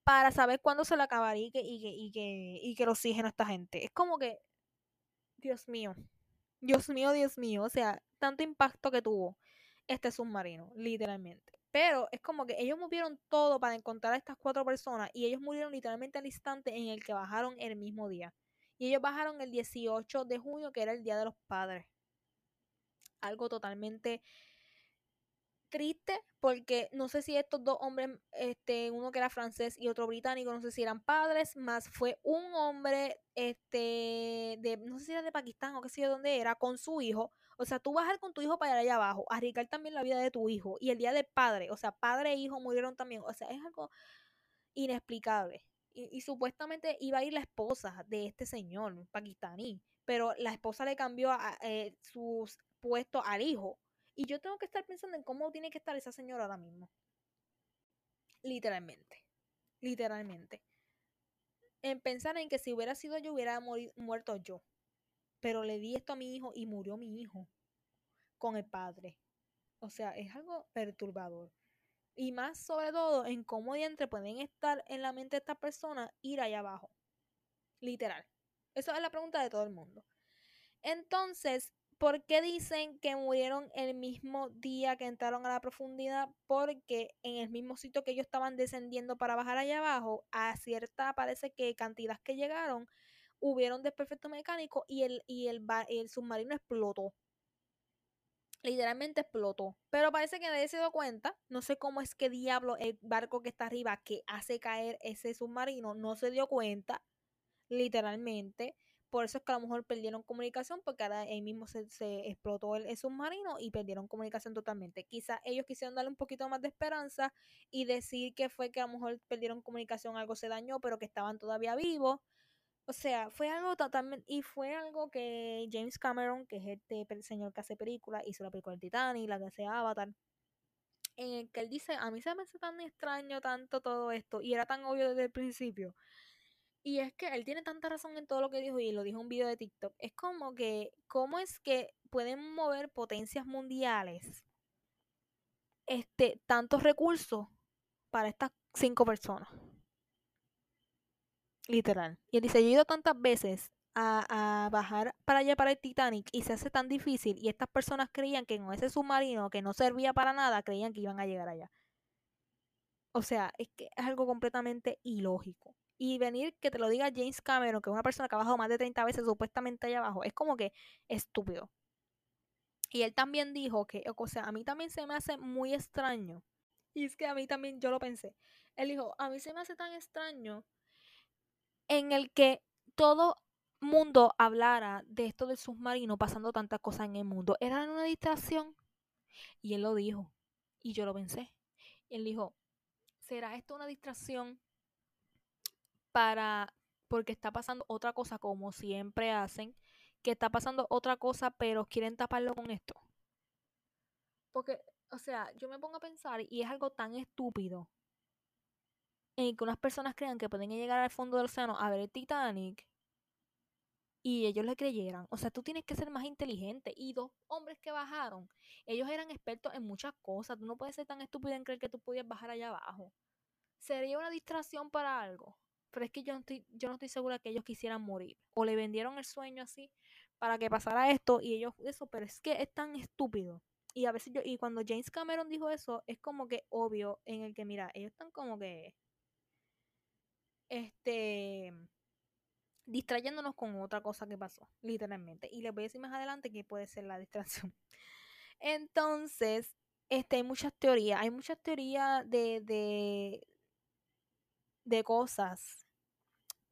Speaker 1: para saber cuándo se le acabaría y que, y que, y que, y que a esta gente. Es como que, Dios mío, Dios mío, Dios mío. O sea, tanto impacto que tuvo este submarino, literalmente. Pero es como que ellos movieron todo para encontrar a estas cuatro personas y ellos murieron literalmente al instante en el que bajaron el mismo día. Y ellos bajaron el 18 de junio, que era el Día de los Padres. Algo totalmente triste porque no sé si estos dos hombres, este, uno que era francés y otro británico, no sé si eran padres, más fue un hombre, este, de, no sé si era de Pakistán o qué sé yo dónde era, con su hijo. O sea, tú bajar con tu hijo para allá abajo, arriesgar también la vida de tu hijo y el día de padre, o sea, padre e hijo murieron también. O sea, es algo inexplicable. Y, supuestamente iba a ir la esposa de este señor pakistaní, pero la esposa le cambió a, eh, sus puestos al hijo. Y yo tengo que estar pensando en cómo tiene que estar esa señora ahora mismo. Literalmente. Literalmente. En pensar en que si hubiera sido yo, hubiera muerto yo. Pero le di esto a mi hijo y murió mi hijo con el padre. O sea, es algo perturbador. Y más sobre todo en cómo dientes pueden estar en la mente de esta persona ir allá abajo. Literal. Esa es la pregunta de todo el mundo. Entonces, ¿por qué dicen que murieron el mismo día que entraron a la profundidad? Porque en el mismo sitio que ellos estaban descendiendo para bajar allá abajo, a cierta, parece que cantidad que llegaron, hubieron desperfecto mecánico y el, y el, el submarino explotó literalmente explotó. Pero parece que nadie se dio cuenta. No sé cómo es que diablo el barco que está arriba que hace caer ese submarino no se dio cuenta. Literalmente. Por eso es que a lo mejor perdieron comunicación porque ahora ahí mismo se, explotó el, submarino y perdieron comunicación totalmente. Quizás ellos quisieron darle un poquito más de esperanza y decir que fue que a lo mejor perdieron comunicación, algo se dañó, pero que estaban todavía vivos. O sea, fue algo totalmente. Y fue algo que James Cameron, que es este señor que hace películas, hizo la película de Titanic, la que hace Avatar. En el que él dice: A mí se me hace tan extraño tanto todo esto. Y era tan obvio desde el principio. Y es que él tiene tanta razón en todo lo que dijo y lo dijo en un video de TikTok. Es como que, ¿cómo es que pueden mover potencias mundiales este, tantos recursos para estas cinco personas? Literal. Y él dice, yo he ido tantas veces a, bajar para allá para el Titanic y se hace tan difícil y estas personas creían que en ese submarino que no servía para nada, creían que iban a llegar allá. O sea, es que es algo completamente ilógico. Y venir que te lo diga James Cameron, que es una persona que ha bajado más de 30 veces supuestamente allá abajo, es como que estúpido. Y él también dijo que, o sea, a mí también se me hace muy extraño. Y es que a mí también yo lo pensé. Él dijo, a mí se me hace tan extraño en el que todo mundo hablara de esto del submarino pasando tantas cosas en el mundo. ¿Era una distracción? Y él lo dijo. Y yo lo pensé. Él dijo, ¿será esto una distracción para, porque está pasando otra cosa como siempre hacen, que está pasando otra cosa pero quieren taparlo con esto? Porque, o sea, yo me pongo a pensar y es algo tan estúpido en que unas personas crean que pueden llegar al fondo del océano a ver el Titanic y ellos le creyeran. O sea, tú tienes que ser más inteligente. Y dos hombres que bajaron, ellos eran expertos en muchas cosas. Tú no puedes ser tan estúpido en creer que tú podías bajar allá abajo. Sería una distracción para algo. Pero es que yo no estoy, yo no estoy segura que ellos quisieran morir. O le vendieron el sueño así para que pasara esto y ellos eso. Pero es que es tan estúpido. Y a veces yo, y cuando James Cameron dijo eso, es como que obvio en el que, mira, ellos están como que este distrayéndonos con otra cosa que pasó, literalmente. Y les voy a decir más adelante que puede ser la distracción. *laughs* Entonces, este, hay muchas teorías, hay muchas teorías de, de, de cosas,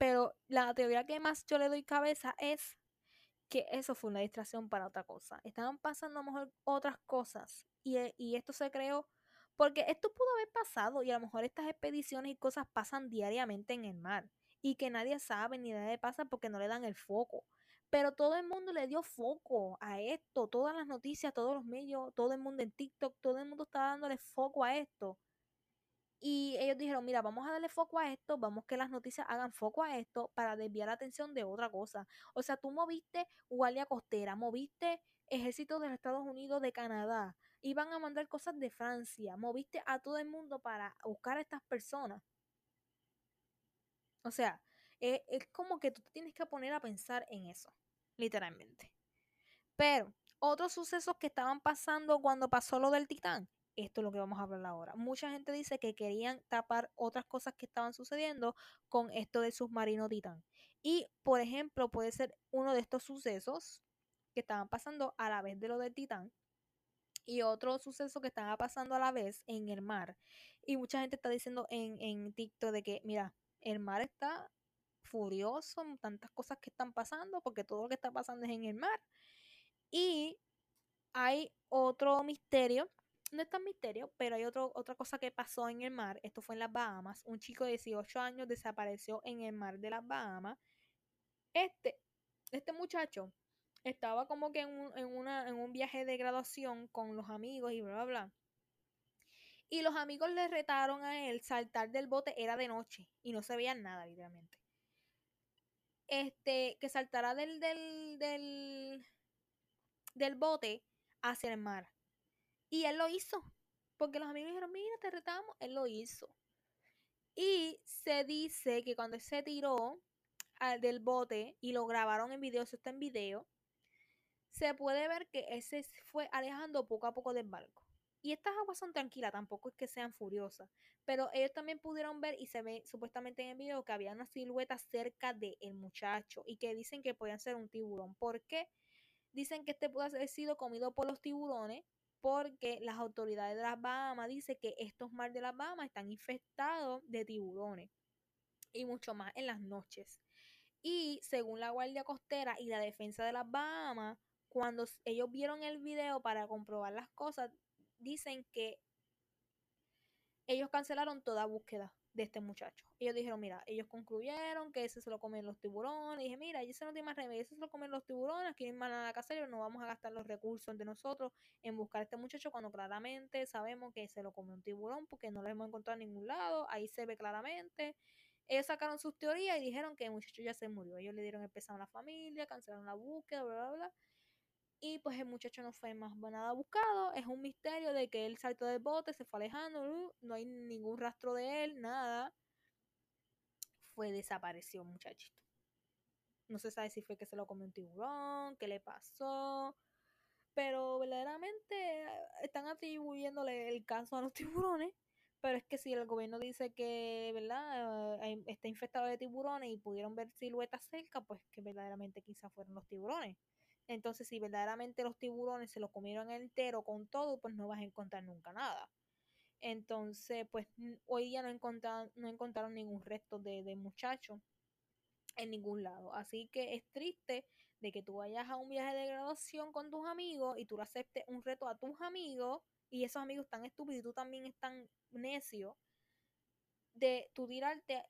Speaker 1: pero la teoría que más yo le doy cabeza es que eso fue una distracción para otra cosa. Estaban pasando a lo mejor otras cosas y, y esto se creó porque esto pudo haber pasado y a lo mejor estas expediciones y cosas pasan diariamente en el mar y que nadie sabe ni nadie pasa porque no le dan el foco. Pero todo el mundo le dio foco a esto, todas las noticias, todos los medios, todo el mundo en TikTok, todo el mundo está dándole foco a esto. Y ellos dijeron, mira, vamos a darle foco a esto, vamos que las noticias hagan foco a esto para desviar la atención de otra cosa. O sea, tú moviste Guardia Costera, moviste Ejército de los Estados Unidos, de Canadá, iban a mandar cosas de Francia, moviste a todo el mundo para buscar a estas personas. O sea, eh, es como que tú te tienes que poner a pensar en eso, literalmente. Pero otros sucesos que estaban pasando cuando pasó lo del Titán, esto es lo que vamos a hablar ahora. Mucha gente dice que querían tapar otras cosas que estaban sucediendo con esto del submarino Titán. Y, por ejemplo, puede ser uno de estos sucesos que estaban pasando a la vez de lo del Titán y otro suceso que estaba pasando a la vez en el mar. Y mucha gente está diciendo en, en TikTok de que, mira, el mar está furioso, tantas cosas que están pasando, porque todo lo que está pasando es en el mar. Y hay otro misterio, no es tan misterio, pero hay otro, otra cosa que pasó en el mar, esto fue en las Bahamas, un chico de 18 años desapareció en el mar de las Bahamas. Este, este muchacho estaba como que en un, en, una, en un viaje de graduación con los amigos y bla, bla, bla. Y los amigos le retaron a él saltar del bote, era de noche y no se veía nada, literalmente. Este, que saltara del, del, del, del bote hacia el mar. Y él lo hizo. Porque los amigos dijeron, mira, te retamos. Él lo hizo. Y se dice que cuando él se tiró al, del bote y lo grabaron en video, eso está en video, se puede ver que ese fue alejando poco a poco del barco. Y estas aguas son tranquilas, tampoco es que sean furiosas. Pero ellos también pudieron ver y se ve supuestamente en el video que había una silueta cerca del muchacho y que dicen que podían ser un tiburón. ¿Por qué? Dicen que este puede haber sido comido por los tiburones porque las autoridades de las Bahamas dicen que estos mares de las Bahamas están infestados de tiburones y mucho más en las noches. Y según la Guardia Costera y la Defensa de las Bahamas, cuando ellos vieron el video para comprobar las cosas, dicen que ellos cancelaron toda búsqueda de este muchacho. Ellos dijeron, mira, ellos concluyeron que ese se lo comen los tiburones. Y dije, mira, ese no tiene más remedio, ese se lo comen los tiburones, aquí no hay más nada que hacer, no vamos a gastar los recursos de nosotros en buscar a este muchacho cuando claramente sabemos que se lo comió un tiburón porque no lo hemos encontrado en ningún lado, ahí se ve claramente. Ellos sacaron sus teorías y dijeron que el muchacho ya se murió. Ellos le dieron el a la familia, cancelaron la búsqueda, bla, bla, bla. Y pues el muchacho no fue más nada buscado. Es un misterio de que él saltó del bote, se fue alejando, uh, no hay ningún rastro de él, nada. Fue desapareció muchachito. No se sabe si fue que se lo comió un tiburón, qué le pasó. Pero verdaderamente eh, están atribuyéndole el caso a los tiburones. Pero es que si el gobierno dice que, ¿verdad? Eh, está infectado de tiburones y pudieron ver siluetas cerca, pues que verdaderamente quizás fueron los tiburones. Entonces, si verdaderamente los tiburones se lo comieron entero con todo, pues no vas a encontrar nunca nada. Entonces, pues hoy día no encontraron, no encontraron ningún resto de, de muchacho en ningún lado. Así que es triste de que tú vayas a un viaje de graduación con tus amigos y tú le aceptes un reto a tus amigos y esos amigos están estúpidos y tú también están necio de tú tirarte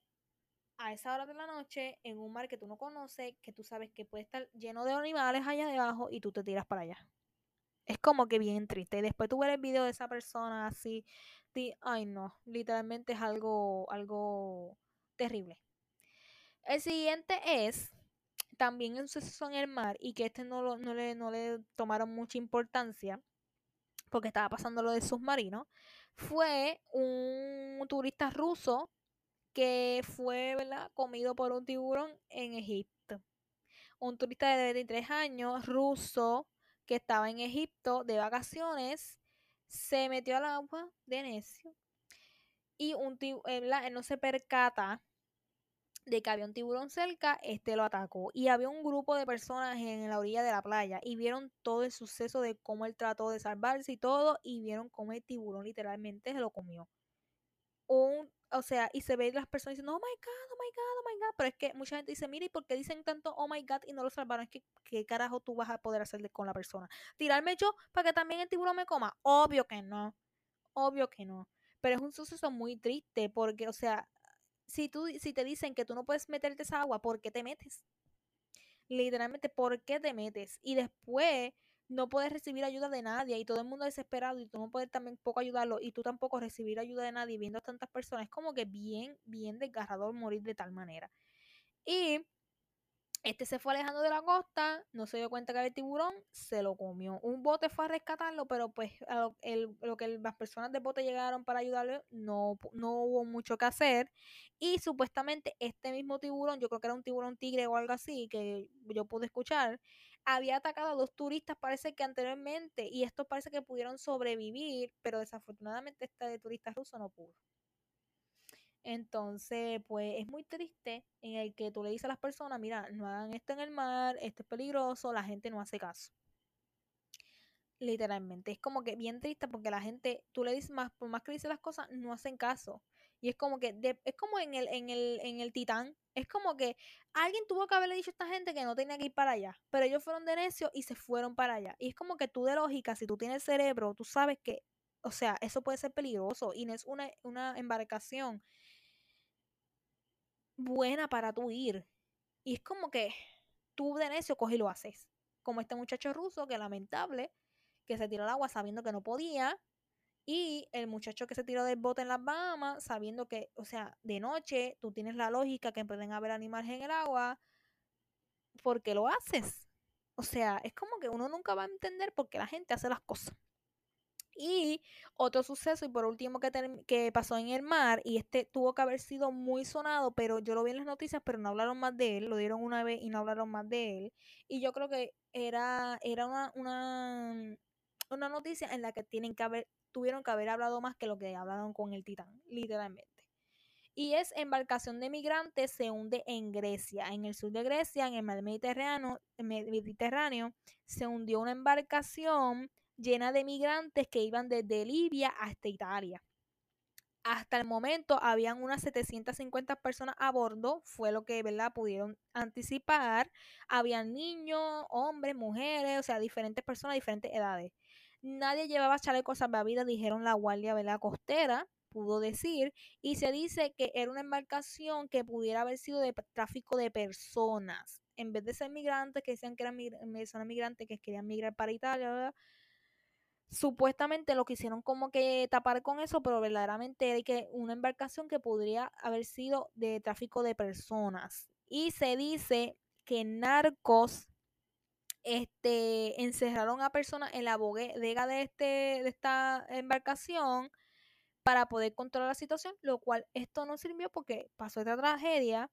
Speaker 1: a esa hora de la noche en un mar que tú no conoces, que tú sabes que puede estar lleno de animales allá debajo y tú te tiras para allá. Es como que bien triste. Y después tú ves el video de esa persona así, ay no, literalmente es algo, algo terrible. El siguiente es también un suceso en el mar y que este no, no, le, no le tomaron mucha importancia porque estaba pasando lo del submarino. Fue un turista ruso que fue comido por un tiburón en Egipto. Un turista de 23 años, ruso, que estaba en Egipto de vacaciones, se metió al agua de necio y un tiburón, él no se percata de que había un tiburón cerca, este lo atacó. Y había un grupo de personas en la orilla de la playa y vieron todo el suceso de cómo él trató de salvarse y todo, y vieron cómo el tiburón literalmente se lo comió. Un, o sea, y se ve las personas diciendo, oh my god, oh my god, oh my god. Pero es que mucha gente dice, mira, ¿y por qué dicen tanto oh my god y no lo salvaron? Es que, ¿qué carajo tú vas a poder hacerle con la persona? ¿Tirarme yo para que también el tiburón me coma? Obvio que no. Obvio que no. Pero es un suceso muy triste porque, o sea, si, tú, si te dicen que tú no puedes meterte esa agua, ¿por qué te metes? Literalmente, ¿por qué te metes? Y después no puedes recibir ayuda de nadie y todo el mundo desesperado y tú no puedes también poco ayudarlo y tú tampoco recibir ayuda de nadie viendo a tantas personas. Es como que bien, bien desgarrador morir de tal manera. Y este se fue alejando de la costa, no se dio cuenta que había tiburón, se lo comió. Un bote fue a rescatarlo, pero pues lo, lo que las personas del bote llegaron para ayudarle no, no hubo mucho que hacer. Y supuestamente este mismo tiburón, yo creo que era un tiburón tigre o algo así, que yo pude escuchar, había atacado a dos turistas, parece que anteriormente, y estos parece que pudieron sobrevivir, pero desafortunadamente este turista ruso no pudo. Entonces, pues es muy triste en el que tú le dices a las personas, mira, no hagan esto en el mar, esto es peligroso, la gente no hace caso. Literalmente, es como que bien triste porque la gente, tú le dices más, por más que dices las cosas, no hacen caso. Y es como que, es como en el, en el, en el Titán, es como que alguien tuvo que haberle dicho a esta gente que no tenía que ir para allá, pero ellos fueron de necio y se fueron para allá. Y es como que tú de lógica, si tú tienes cerebro, tú sabes que, o sea, eso puede ser peligroso y no es una, una embarcación buena para tú ir. Y es como que tú de necio coges y lo haces. Como este muchacho ruso, que lamentable, que se tiró al agua sabiendo que no podía. Y el muchacho que se tiró del bote en las Bahamas, sabiendo que, o sea, de noche tú tienes la lógica que pueden haber animales en el agua. ¿Por qué lo haces? O sea, es como que uno nunca va a entender por qué la gente hace las cosas. Y otro suceso, y por último que, que pasó en el mar, y este tuvo que haber sido muy sonado, pero yo lo vi en las noticias, pero no hablaron más de él, lo dieron una vez y no hablaron más de él. Y yo creo que era, era una, una, una noticia en la que tienen que haber, tuvieron que haber hablado más que lo que hablaron con el Titán, literalmente. Y es embarcación de migrantes se hunde en Grecia, en el sur de Grecia, en el mar Mediterráneo, Mediterráneo se hundió una embarcación llena de migrantes que iban desde Libia hasta Italia. Hasta el momento habían unas 750 personas a bordo, fue lo que ¿verdad? pudieron anticipar. Habían niños, hombres, mujeres, o sea, diferentes personas, diferentes edades. Nadie llevaba chalecos salvavidas, dijeron la guardia ¿verdad? costera, pudo decir, y se dice que era una embarcación que pudiera haber sido de tráfico de personas. En vez de ser migrantes, que decían que eran migrantes que querían migrar para Italia, supuestamente lo quisieron como que tapar con eso, pero verdaderamente era que una embarcación que podría haber sido de tráfico de personas. Y se dice que narcos este, encerraron a personas en la bodega de, este, de esta embarcación para poder controlar la situación, lo cual esto no sirvió porque pasó esta tragedia,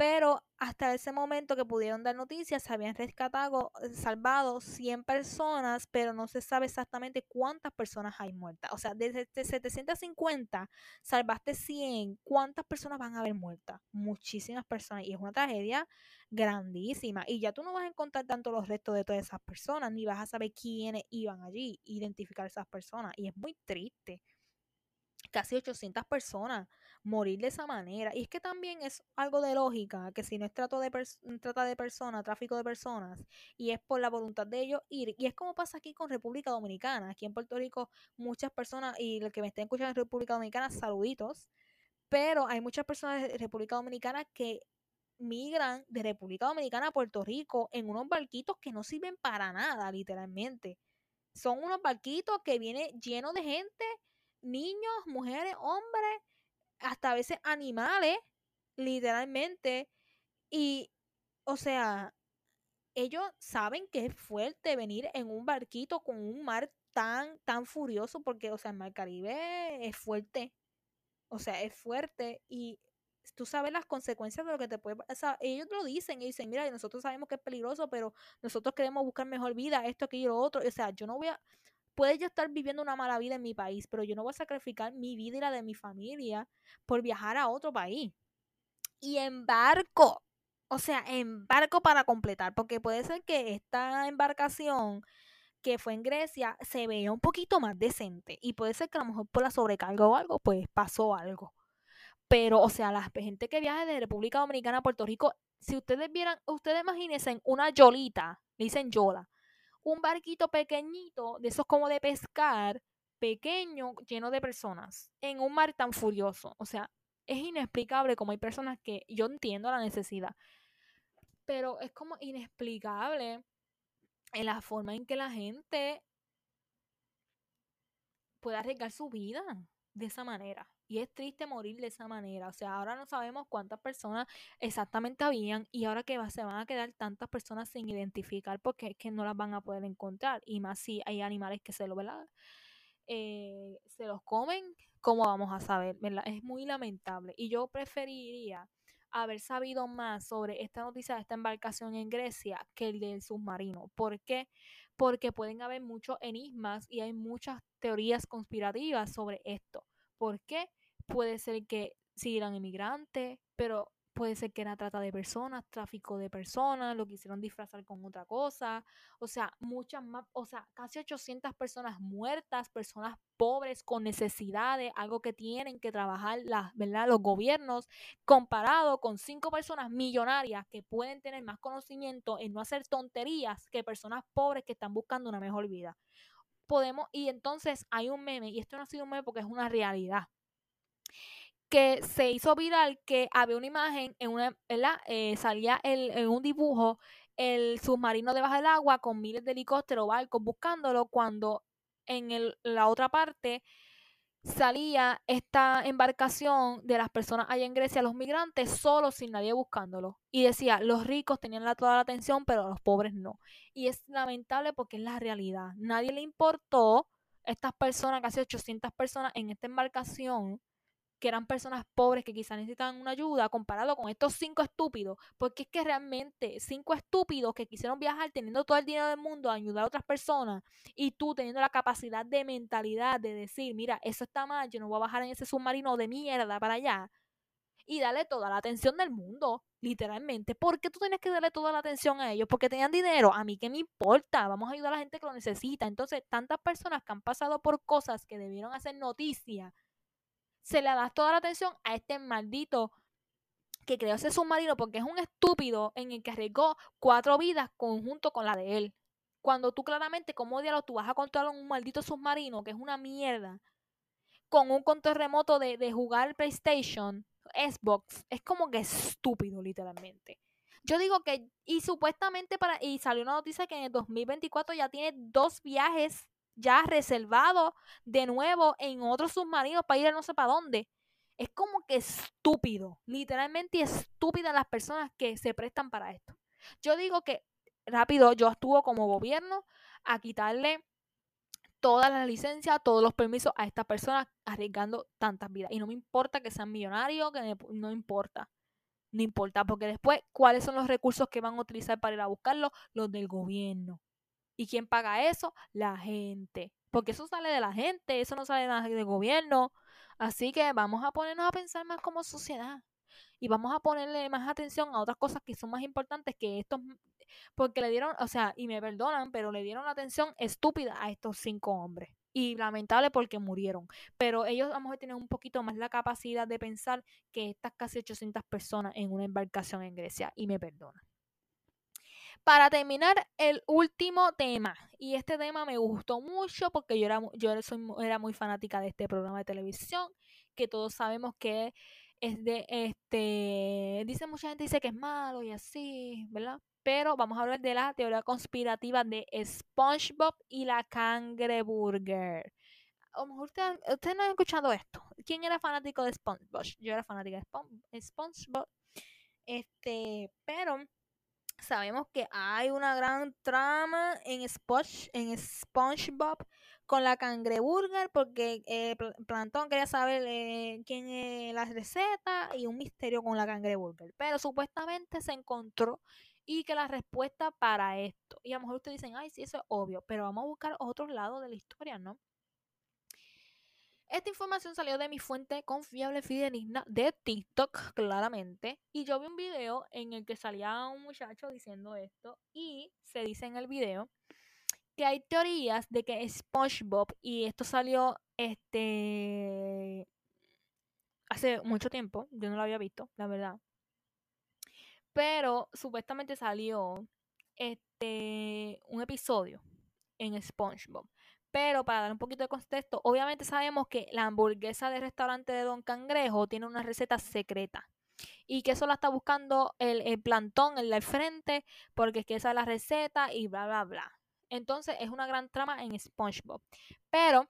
Speaker 1: pero hasta ese momento que pudieron dar noticias, se habían rescatado, eh, salvado 100 personas, pero no se sabe exactamente cuántas personas hay muertas. O sea, desde 750 salvaste 100, ¿cuántas personas van a haber muertas? Muchísimas personas. Y es una tragedia grandísima. Y ya tú no vas a encontrar tanto los restos de todas esas personas, ni vas a saber quiénes iban allí, identificar esas personas. Y es muy triste casi 800 personas morir de esa manera. Y es que también es algo de lógica, que si no es trato de trata de personas, tráfico de personas, y es por la voluntad de ellos ir, y es como pasa aquí con República Dominicana. Aquí en Puerto Rico muchas personas, y el que me estén escuchando en República Dominicana, saluditos, pero hay muchas personas de República Dominicana que migran de República Dominicana a Puerto Rico en unos barquitos que no sirven para nada, literalmente. Son unos barquitos que vienen llenos de gente niños, mujeres, hombres, hasta a veces animales, literalmente. Y, o sea, ellos saben que es fuerte venir en un barquito con un mar tan, tan furioso, porque, o sea, el mar Caribe es fuerte. O sea, es fuerte y tú sabes las consecuencias de lo que te puede pasar. Ellos lo dicen y dicen, mira, nosotros sabemos que es peligroso, pero nosotros queremos buscar mejor vida, esto, aquello, lo otro. O sea, yo no voy a, puede yo estar viviendo una mala vida en mi país, pero yo no voy a sacrificar mi vida y la de mi familia por viajar a otro país. Y en barco, o sea, en barco para completar, porque puede ser que esta embarcación que fue en Grecia se veía un poquito más decente y puede ser que a lo mejor por la sobrecarga o algo, pues pasó algo. Pero, o sea, la gente que viaja de República Dominicana a Puerto Rico, si ustedes vieran, ustedes imagínense una yolita, dicen yola, un barquito pequeñito, de esos como de pescar, pequeño, lleno de personas, en un mar tan furioso. O sea, es inexplicable como hay personas que yo entiendo la necesidad, pero es como inexplicable en la forma en que la gente puede arriesgar su vida de esa manera. Y es triste morir de esa manera. O sea, ahora no sabemos cuántas personas exactamente habían y ahora que se van a quedar tantas personas sin identificar porque es que no las van a poder encontrar. Y más si hay animales que se lo. Eh, se los comen, ¿cómo vamos a saber? Es muy lamentable. Y yo preferiría haber sabido más sobre esta noticia de esta embarcación en Grecia que el del submarino. ¿Por qué? Porque pueden haber muchos enigmas y hay muchas teorías conspirativas sobre esto. ¿Por qué? Puede ser que sí eran inmigrantes, pero puede ser que era trata de personas, tráfico de personas, lo quisieron disfrazar con otra cosa, o sea, muchas más, o sea, casi 800 personas muertas, personas pobres con necesidades, algo que tienen que trabajar las, ¿verdad? los gobiernos, comparado con cinco personas millonarias que pueden tener más conocimiento en no hacer tonterías que personas pobres que están buscando una mejor vida. Podemos, y entonces hay un meme, y esto no ha sido un meme porque es una realidad que se hizo viral que había una imagen en una, ¿verdad? Eh, salía el, en un dibujo el submarino debajo del agua con miles de helicópteros, barcos buscándolo, cuando en el, la otra parte salía esta embarcación de las personas allá en Grecia, los migrantes, solo sin nadie buscándolo. Y decía, los ricos tenían la, toda la atención, pero los pobres no. Y es lamentable porque es la realidad. Nadie le importó estas personas, casi 800 personas en esta embarcación, que eran personas pobres que quizás necesitaban una ayuda, comparado con estos cinco estúpidos, porque es que realmente cinco estúpidos que quisieron viajar teniendo todo el dinero del mundo a ayudar a otras personas y tú teniendo la capacidad de mentalidad de decir, mira, eso está mal, yo no voy a bajar en ese submarino de mierda para allá y darle toda la atención del mundo, literalmente. ¿Por qué tú tienes que darle toda la atención a ellos? Porque tenían dinero. A mí qué me importa. Vamos a ayudar a la gente que lo necesita. Entonces, tantas personas que han pasado por cosas que debieron hacer noticia se le da toda la atención a este maldito que creó ese submarino porque es un estúpido en el que arriesgó cuatro vidas conjunto con la de él. Cuando tú claramente, como diablos, tú vas a controlar un maldito submarino que es una mierda con un control remoto de, de jugar PlayStation, Xbox, es como que estúpido, literalmente. Yo digo que, y supuestamente para, y salió una noticia que en el 2024 ya tiene dos viajes ya reservado de nuevo en otro submarino para ir a no sé para dónde. Es como que estúpido, literalmente estúpida las personas que se prestan para esto. Yo digo que rápido yo estuvo como gobierno a quitarle todas las licencias, todos los permisos a estas personas arriesgando tantas vidas. Y no me importa que sean millonarios, que no importa. No importa, porque después, ¿cuáles son los recursos que van a utilizar para ir a buscarlo? Los del gobierno. ¿Y quién paga eso? La gente. Porque eso sale de la gente, eso no sale del gobierno. Así que vamos a ponernos a pensar más como sociedad. Y vamos a ponerle más atención a otras cosas que son más importantes que estos. Porque le dieron, o sea, y me perdonan, pero le dieron la atención estúpida a estos cinco hombres. Y lamentable porque murieron. Pero ellos a lo mejor tienen un poquito más la capacidad de pensar que estas casi 800 personas en una embarcación en Grecia. Y me perdonan. Para terminar, el último tema. Y este tema me gustó mucho porque yo era, yo era muy fanática de este programa de televisión, que todos sabemos que es de este. Dice mucha gente dice que es malo y así, ¿verdad? Pero vamos a hablar de la teoría conspirativa de SpongeBob y la Cangreburger. A lo mejor ustedes no han escuchado esto. ¿Quién era fanático de SpongeBob? Yo era fanática de SpongeBob. Este, pero sabemos que hay una gran trama en, Sponge, en SpongeBob con la cangreburger porque eh, Plantón quería saber eh, quién es la receta y un misterio con la cangreburger. Pero supuestamente se encontró y que la respuesta para esto. Y a lo mejor ustedes dicen, ay, sí, eso es obvio, pero vamos a buscar otros lados de la historia, ¿no? Esta información salió de mi fuente confiable fidedigna de TikTok, claramente. Y yo vi un video en el que salía un muchacho diciendo esto. Y se dice en el video que hay teorías de que SpongeBob, y esto salió este hace mucho tiempo, yo no lo había visto, la verdad. Pero supuestamente salió este un episodio en SpongeBob pero para dar un poquito de contexto, obviamente sabemos que la hamburguesa del restaurante de Don Cangrejo tiene una receta secreta. Y que eso la está buscando el, plantón en el frente, porque es que esa es la receta y bla, bla, bla. Entonces es una gran trama en SpongeBob. Pero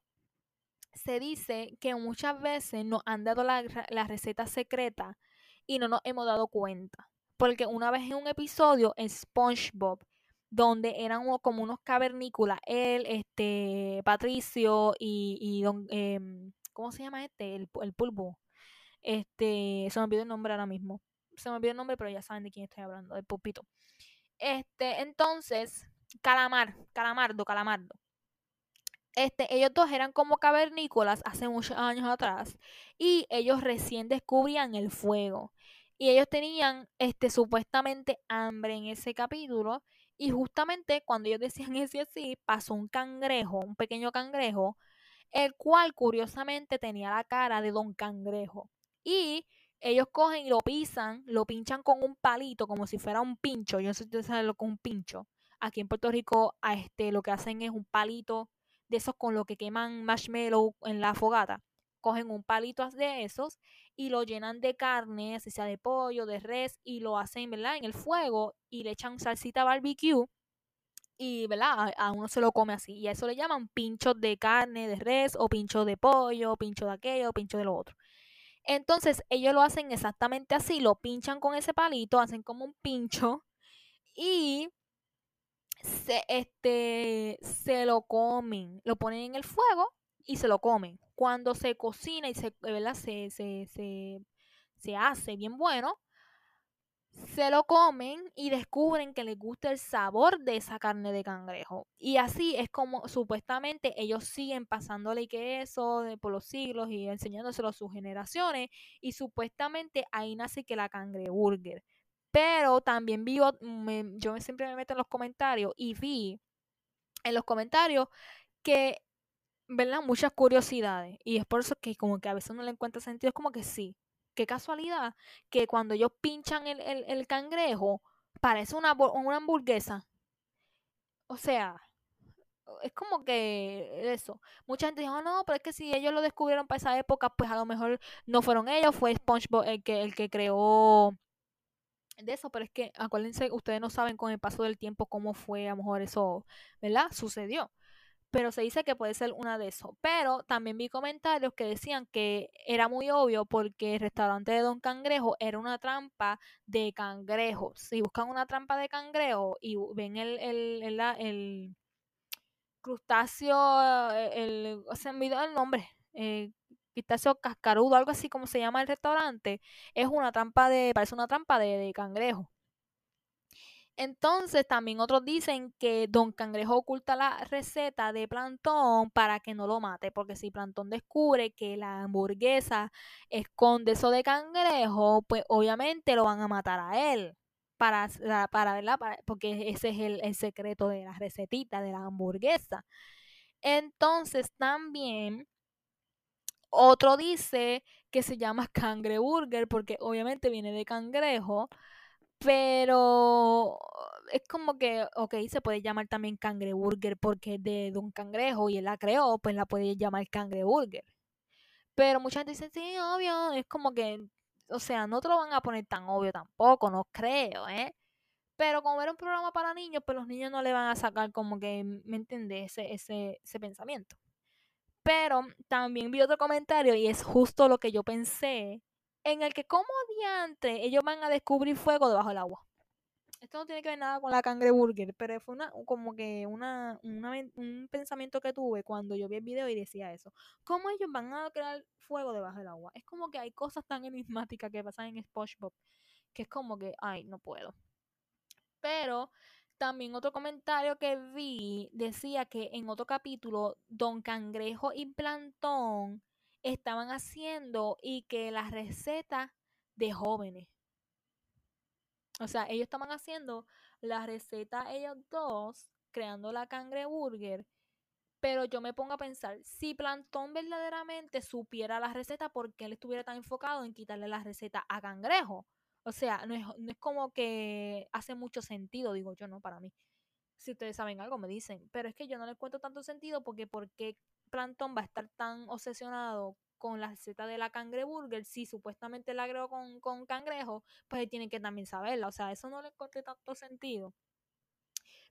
Speaker 1: se dice que muchas veces nos han dado la, la receta secreta y no nos hemos dado cuenta. Porque una vez en un episodio, SpongeBob donde eran como unos cavernícolas, él, este, Patricio y, y don, em, ¿cómo se llama este? El, el, pulpo. Este, se me olvidó el nombre ahora mismo. Se me olvidó el nombre, pero ya saben de quién estoy hablando, del pulpito. Este, entonces, Calamar, Calamardo, Calamardo. Este, ellos dos eran como cavernícolas hace muchos años atrás y ellos recién descubrían el fuego. Y ellos tenían este, supuestamente hambre en ese capítulo y justamente cuando ellos decían *laughs* ese así, pasó un cangrejo, un pequeño cangrejo, el cual curiosamente tenía la cara de Don Cangrejo. Y ellos cogen y lo pisan, lo pinchan con un palito, como si fuera un pincho. Yo no sé si ustedes saben lo que es un pincho. Aquí en Puerto Rico, a este, lo que hacen es un palito de esos con lo que queman marshmallow en la fogata. Cogen un palito de esos y lo llenan de carne, así sea de pollo, de res, y lo hacen, ¿verdad? En el fuego y le echan salsita barbecue y, ¿verdad? A, uno se lo come así. Y a eso le llaman pinchos de carne, de res, o pincho de pollo, pincho de aquello, pincho de lo otro. Entonces, ellos lo hacen exactamente así, lo pinchan con ese palito, hacen como un pincho y se, este, se lo comen, lo ponen en el fuego y se lo comen. Cuando se cocina y se. Se, se, se, hace bien bueno, se lo comen y descubren que les gusta el sabor de esa carne de cangrejo. Y así es como supuestamente ellos siguen pasándole queso de, por los siglos y enseñándoselo a sus generaciones. Y supuestamente ahí nace que la cangreburger. Pero también vi, yo siempre me meto en los comentarios y vi en los comentarios que ¿verdad? Muchas curiosidades. Y es por eso que como que a veces no le encuentra sentido. Es como que sí. Qué casualidad que cuando ellos pinchan el, cangrejo, parece una, una hamburguesa. O sea, es como que eso. Mucha gente dijo, no, pero es que si ellos lo descubrieron para esa época, pues a lo mejor no fueron ellos, fue SpongeBob el que, el que creó de eso, pero es que acuérdense, ustedes no saben con el paso del tiempo cómo fue, a lo mejor eso, ¿verdad? Sucedió pero se dice que puede ser una de esos. Pero también vi comentarios que decían que era muy obvio porque el restaurante de Don Cangrejo era una trampa de cangrejos. Si buscan una trampa de cangrejo y ven el, el, el, crustáceo, eh, el, se me olvidó el nombre, eh, pistacio cascarudo, algo así como se llama el restaurante, es una trampa de, parece una trampa de, de cangrejo. Entonces también otros dicen que Don Cangrejo oculta la receta de Plantón para que no lo mate, porque si Plantón descubre que la hamburguesa esconde eso de cangrejo, pues obviamente lo van a matar a él. Para, para, ¿verdad? porque ese es el, el secreto de la recetita de la hamburguesa. Entonces también otro dice que se llama cangreburger porque obviamente viene de cangrejo pero es como que, ok, se puede llamar también cangreburger porque es de Don Cangrejo y él la creó, pues la puede llamar cangreburger. Pero mucha gente dice, sí, obvio, es como que, o sea, no te lo van a poner tan obvio tampoco, no creo, ¿eh? Pero como era un programa para niños, pues los niños no le van a sacar como que, ¿me entiendes? Ese, ese, ese pensamiento. Pero también vi otro comentario y es justo lo que yo pensé en el que como diante ellos van a descubrir fuego debajo del agua. Esto no tiene que ver nada con la cangreburger, pero fue una, como que una, un pensamiento que tuve cuando yo vi el video y decía eso. ¿Cómo ellos van a crear fuego debajo del agua? Es como que hay cosas tan enigmáticas que pasan en SpongeBob que es como que, ay, no puedo. Pero también otro comentario que vi decía que en otro capítulo Don Cangrejo y Plantón estaban haciendo y que la receta de jóvenes. O sea, ellos estaban haciendo la receta ellos dos, creando la cangreburger. Pero yo me pongo a pensar, si Plantón verdaderamente supiera la receta, ¿por qué él estuviera tan enfocado en quitarle la receta a Cangrejo? O sea, no es, no es como que hace mucho sentido, digo yo, no, para mí. Si ustedes saben algo, me dicen. Pero es que yo no le cuento tanto sentido porque ¿por qué Plantón va a estar tan obsesionado con la receta de la cangreburger, si supuestamente la agregó con, con cangrejo, pues tiene que también saberla. O sea, eso no le encontré tanto sentido.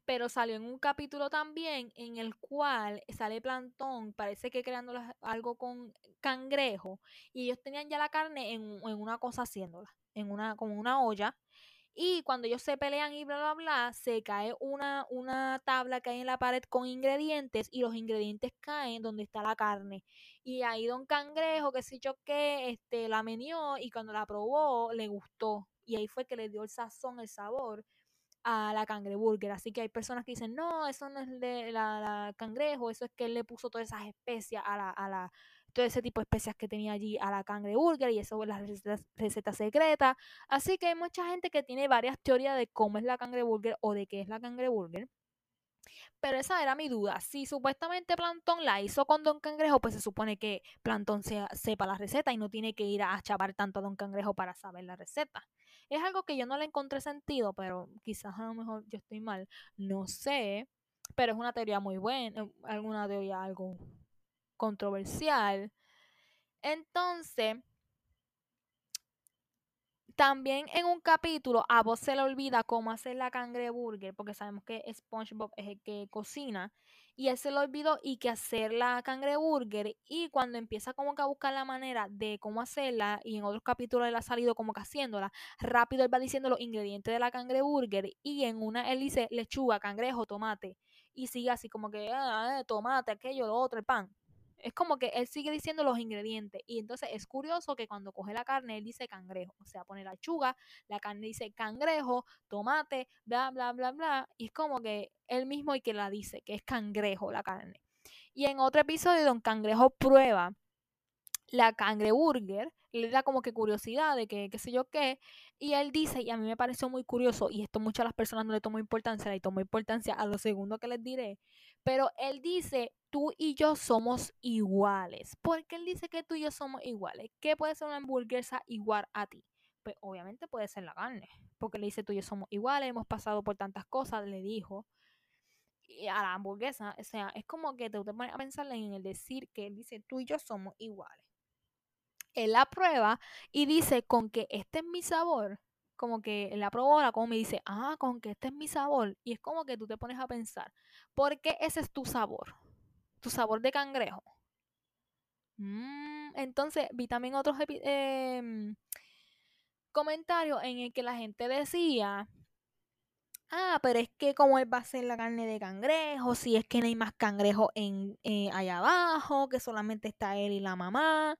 Speaker 1: Pero salió en un capítulo también en el cual sale Plantón, parece que creando algo con cangrejo, y ellos tenían ya la carne en, en una cosa haciéndola, en una, como una olla, y cuando ellos se pelean y bla, bla, bla, se cae una, una tabla que hay en la pared con ingredientes y los ingredientes caen donde está la carne. Y ahí Don Cangrejo, que sé yo qué, este, la menió y cuando la probó le gustó. Y ahí fue que le dio el sazón, el sabor a la cangreburger. Así que hay personas que dicen, no, eso no es de la, cangrejo, eso es que él le puso todas esas especias a la, a la, todo ese tipo de especias que tenía allí a la cangreburger y eso es la receta, secreta. Así que hay mucha gente que tiene varias teorías de cómo es la cangreburger o de qué es la cangreburger. Pero esa era mi duda. Si supuestamente Plantón la hizo con Don Cangrejo, pues se supone que Plantón sepa la receta y no tiene que ir a chapar tanto a Don Cangrejo para saber la receta. Es algo que yo no le encontré sentido, pero quizás a lo mejor yo estoy mal. No sé, pero es una teoría muy buena, alguna teoría algo controversial. Entonces, también en un capítulo a vos se le olvida cómo hacer la cangreburger, porque sabemos que SpongeBob es el que cocina, y él se le olvidó y que hacer la cangreburger, y cuando empieza como que a buscar la manera de cómo hacerla, y en otros capítulos él ha salido como que haciéndola, rápido él va diciendo los ingredientes de la cangreburger, y en una él dice lechuga, cangrejo, tomate, y sigue así como que ah, tomate, aquello, lo otro, el pan. Es como que él sigue diciendo los ingredientes. Y entonces es curioso que cuando coge la carne, él dice cangrejo. O sea, pone la chuga, la carne dice cangrejo, tomate, bla, bla, bla, bla. Y es como que él mismo y que la dice, que es cangrejo la carne. Y en otro episodio, Don Cangrejo prueba la cangreburger, le da como que curiosidad de que qué sé yo qué, y él dice, y a mí me pareció muy curioso, y esto muchas las personas no le tomó importancia, le tomó importancia a lo segundo que les diré, pero él dice, tú y yo somos iguales. ¿Por qué él dice que tú y yo somos iguales? ¿Qué puede ser una hamburguesa igual a ti? Pues obviamente puede ser la carne, porque le dice tú y yo somos iguales, hemos pasado por tantas cosas, le dijo y a la hamburguesa, o sea, es como que te, te pones a pensar en el decir que él dice tú y yo somos iguales. Él la prueba y dice con que este es mi sabor, como que la probó, la come y dice, ah, con que este es mi sabor. Y es como que tú te pones a pensar, ¿por qué ese es tu sabor? Tu sabor de cangrejo. Mm, entonces vi también otros em, comentarios en el que la gente decía ah, pero es que como él va a hacer la carne de cangrejo, si es que no hay más cangrejo en, eh, allá abajo, que solamente está él y la mamá.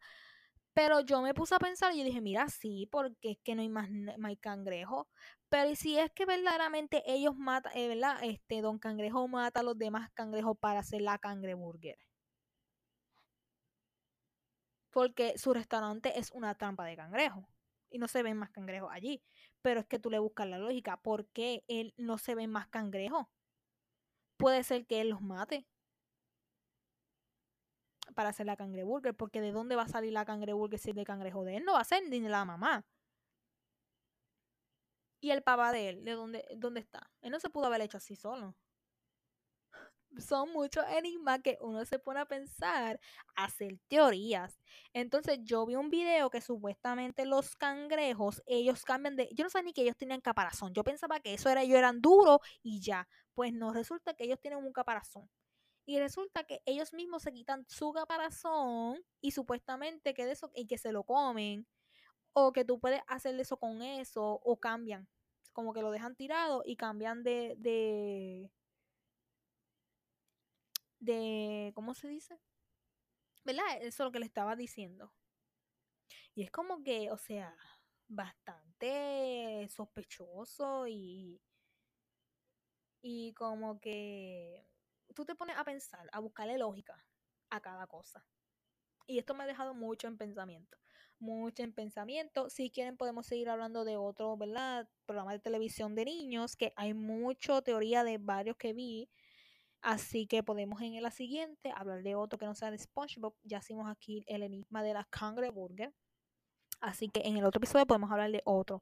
Speaker 1: Pero yo me puse a pensar y yo dije, mira, sí, porque es que no hay más, no cangrejo. Pero si es que verdaderamente ellos matan, eh, ¿verdad? Este, Don Cangrejo mata a los demás cangrejos para hacer la cangreburger. Porque su restaurante es una trampa de cangrejo. Y no se ven más cangrejos allí. Pero es que tú le buscas la lógica. ¿Por qué él no se ven más cangrejos? Puede ser que él los mate para hacer la cangreburger, porque ¿de dónde va a salir la cangreburger si es de cangrejo de él? No va a ser ni la mamá. ¿Y el papá de él? ¿De dónde, dónde está? Él no se pudo haber hecho así solo. Son muchos enigmas que uno se pone a pensar, a hacer teorías. Entonces yo vi un video que supuestamente los cangrejos, ellos cambian de... Yo no sabía ni que ellos tenían caparazón. Yo pensaba que eso era, ellos eran duros y ya. Pues no, resulta que ellos tienen un caparazón. Y resulta que ellos mismos se quitan su caparazón y supuestamente que de eso y que se lo comen. O que tú puedes hacer eso con eso. O cambian. Como que lo dejan tirado y cambian de. de. de ¿Cómo se dice? ¿Verdad? Eso es lo que le estaba diciendo. Y es como que, o sea, bastante sospechoso y. Y como que tú te pones a pensar, a buscarle lógica a cada cosa. Y esto me ha dejado mucho en pensamiento. Mucho en pensamiento. Si quieren podemos seguir hablando de otro, ¿verdad? Programa de televisión de niños, que hay mucha teoría de varios que vi. Así que podemos en la siguiente hablar de otro que no sea de SpongeBob. Ya hicimos aquí el enigma de la Cangre Burger. Así que en el otro episodio podemos hablar de otro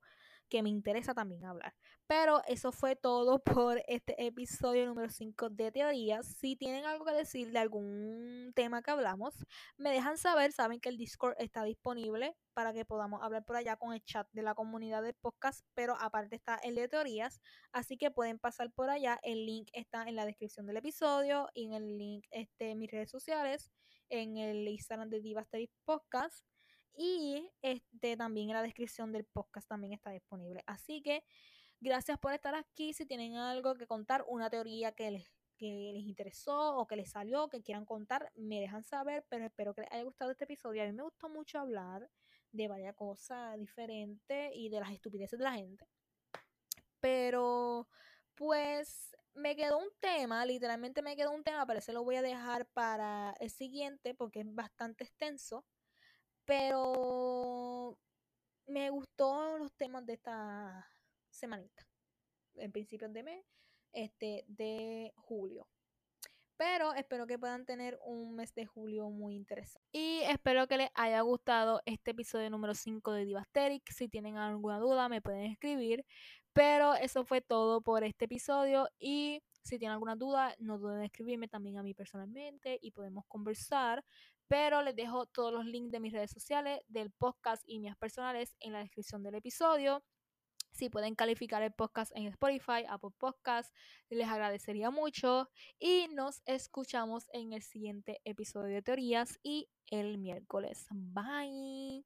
Speaker 1: que me interesa también hablar. Pero eso fue todo por este episodio número 5 de teorías. Si tienen algo que decir de algún tema que hablamos, me dejan saber. Saben que el Discord está disponible para que podamos hablar por allá con el chat de la comunidad de podcast, pero aparte está el de teorías, así que pueden pasar por allá. El link está en la descripción del episodio y en el link este, en mis redes sociales, en el Instagram de Divas Podcast y este, también en la descripción del podcast también está disponible. Así que gracias por estar aquí. Si tienen algo que contar, una teoría que les, que les interesó o que les salió, que quieran contar, me dejan saber, pero espero que les haya gustado este episodio. A mí me gustó mucho hablar de varias cosas diferentes y de las estupideces de la gente. Pero pues me quedó un tema, literalmente me quedó un tema, pero ese lo voy a dejar para el siguiente porque es bastante extenso. Pero me gustó los temas de esta semanita. En principios de mes, este, de julio. Pero espero que puedan tener un mes de julio muy interesante. Y espero que les haya gustado este episodio número 5 de Divasteric. Si tienen alguna duda, me pueden escribir. Pero eso fue todo por este episodio. Y si tienen alguna duda, no duden en escribirme también a mí personalmente y podemos conversar. Pero les dejo todos los links de mis redes sociales, del podcast y mías personales en la descripción del episodio. Si pueden calificar el podcast en Spotify, Apple Podcast, les agradecería mucho. Y nos escuchamos en el siguiente episodio de Teorías y el miércoles. Bye.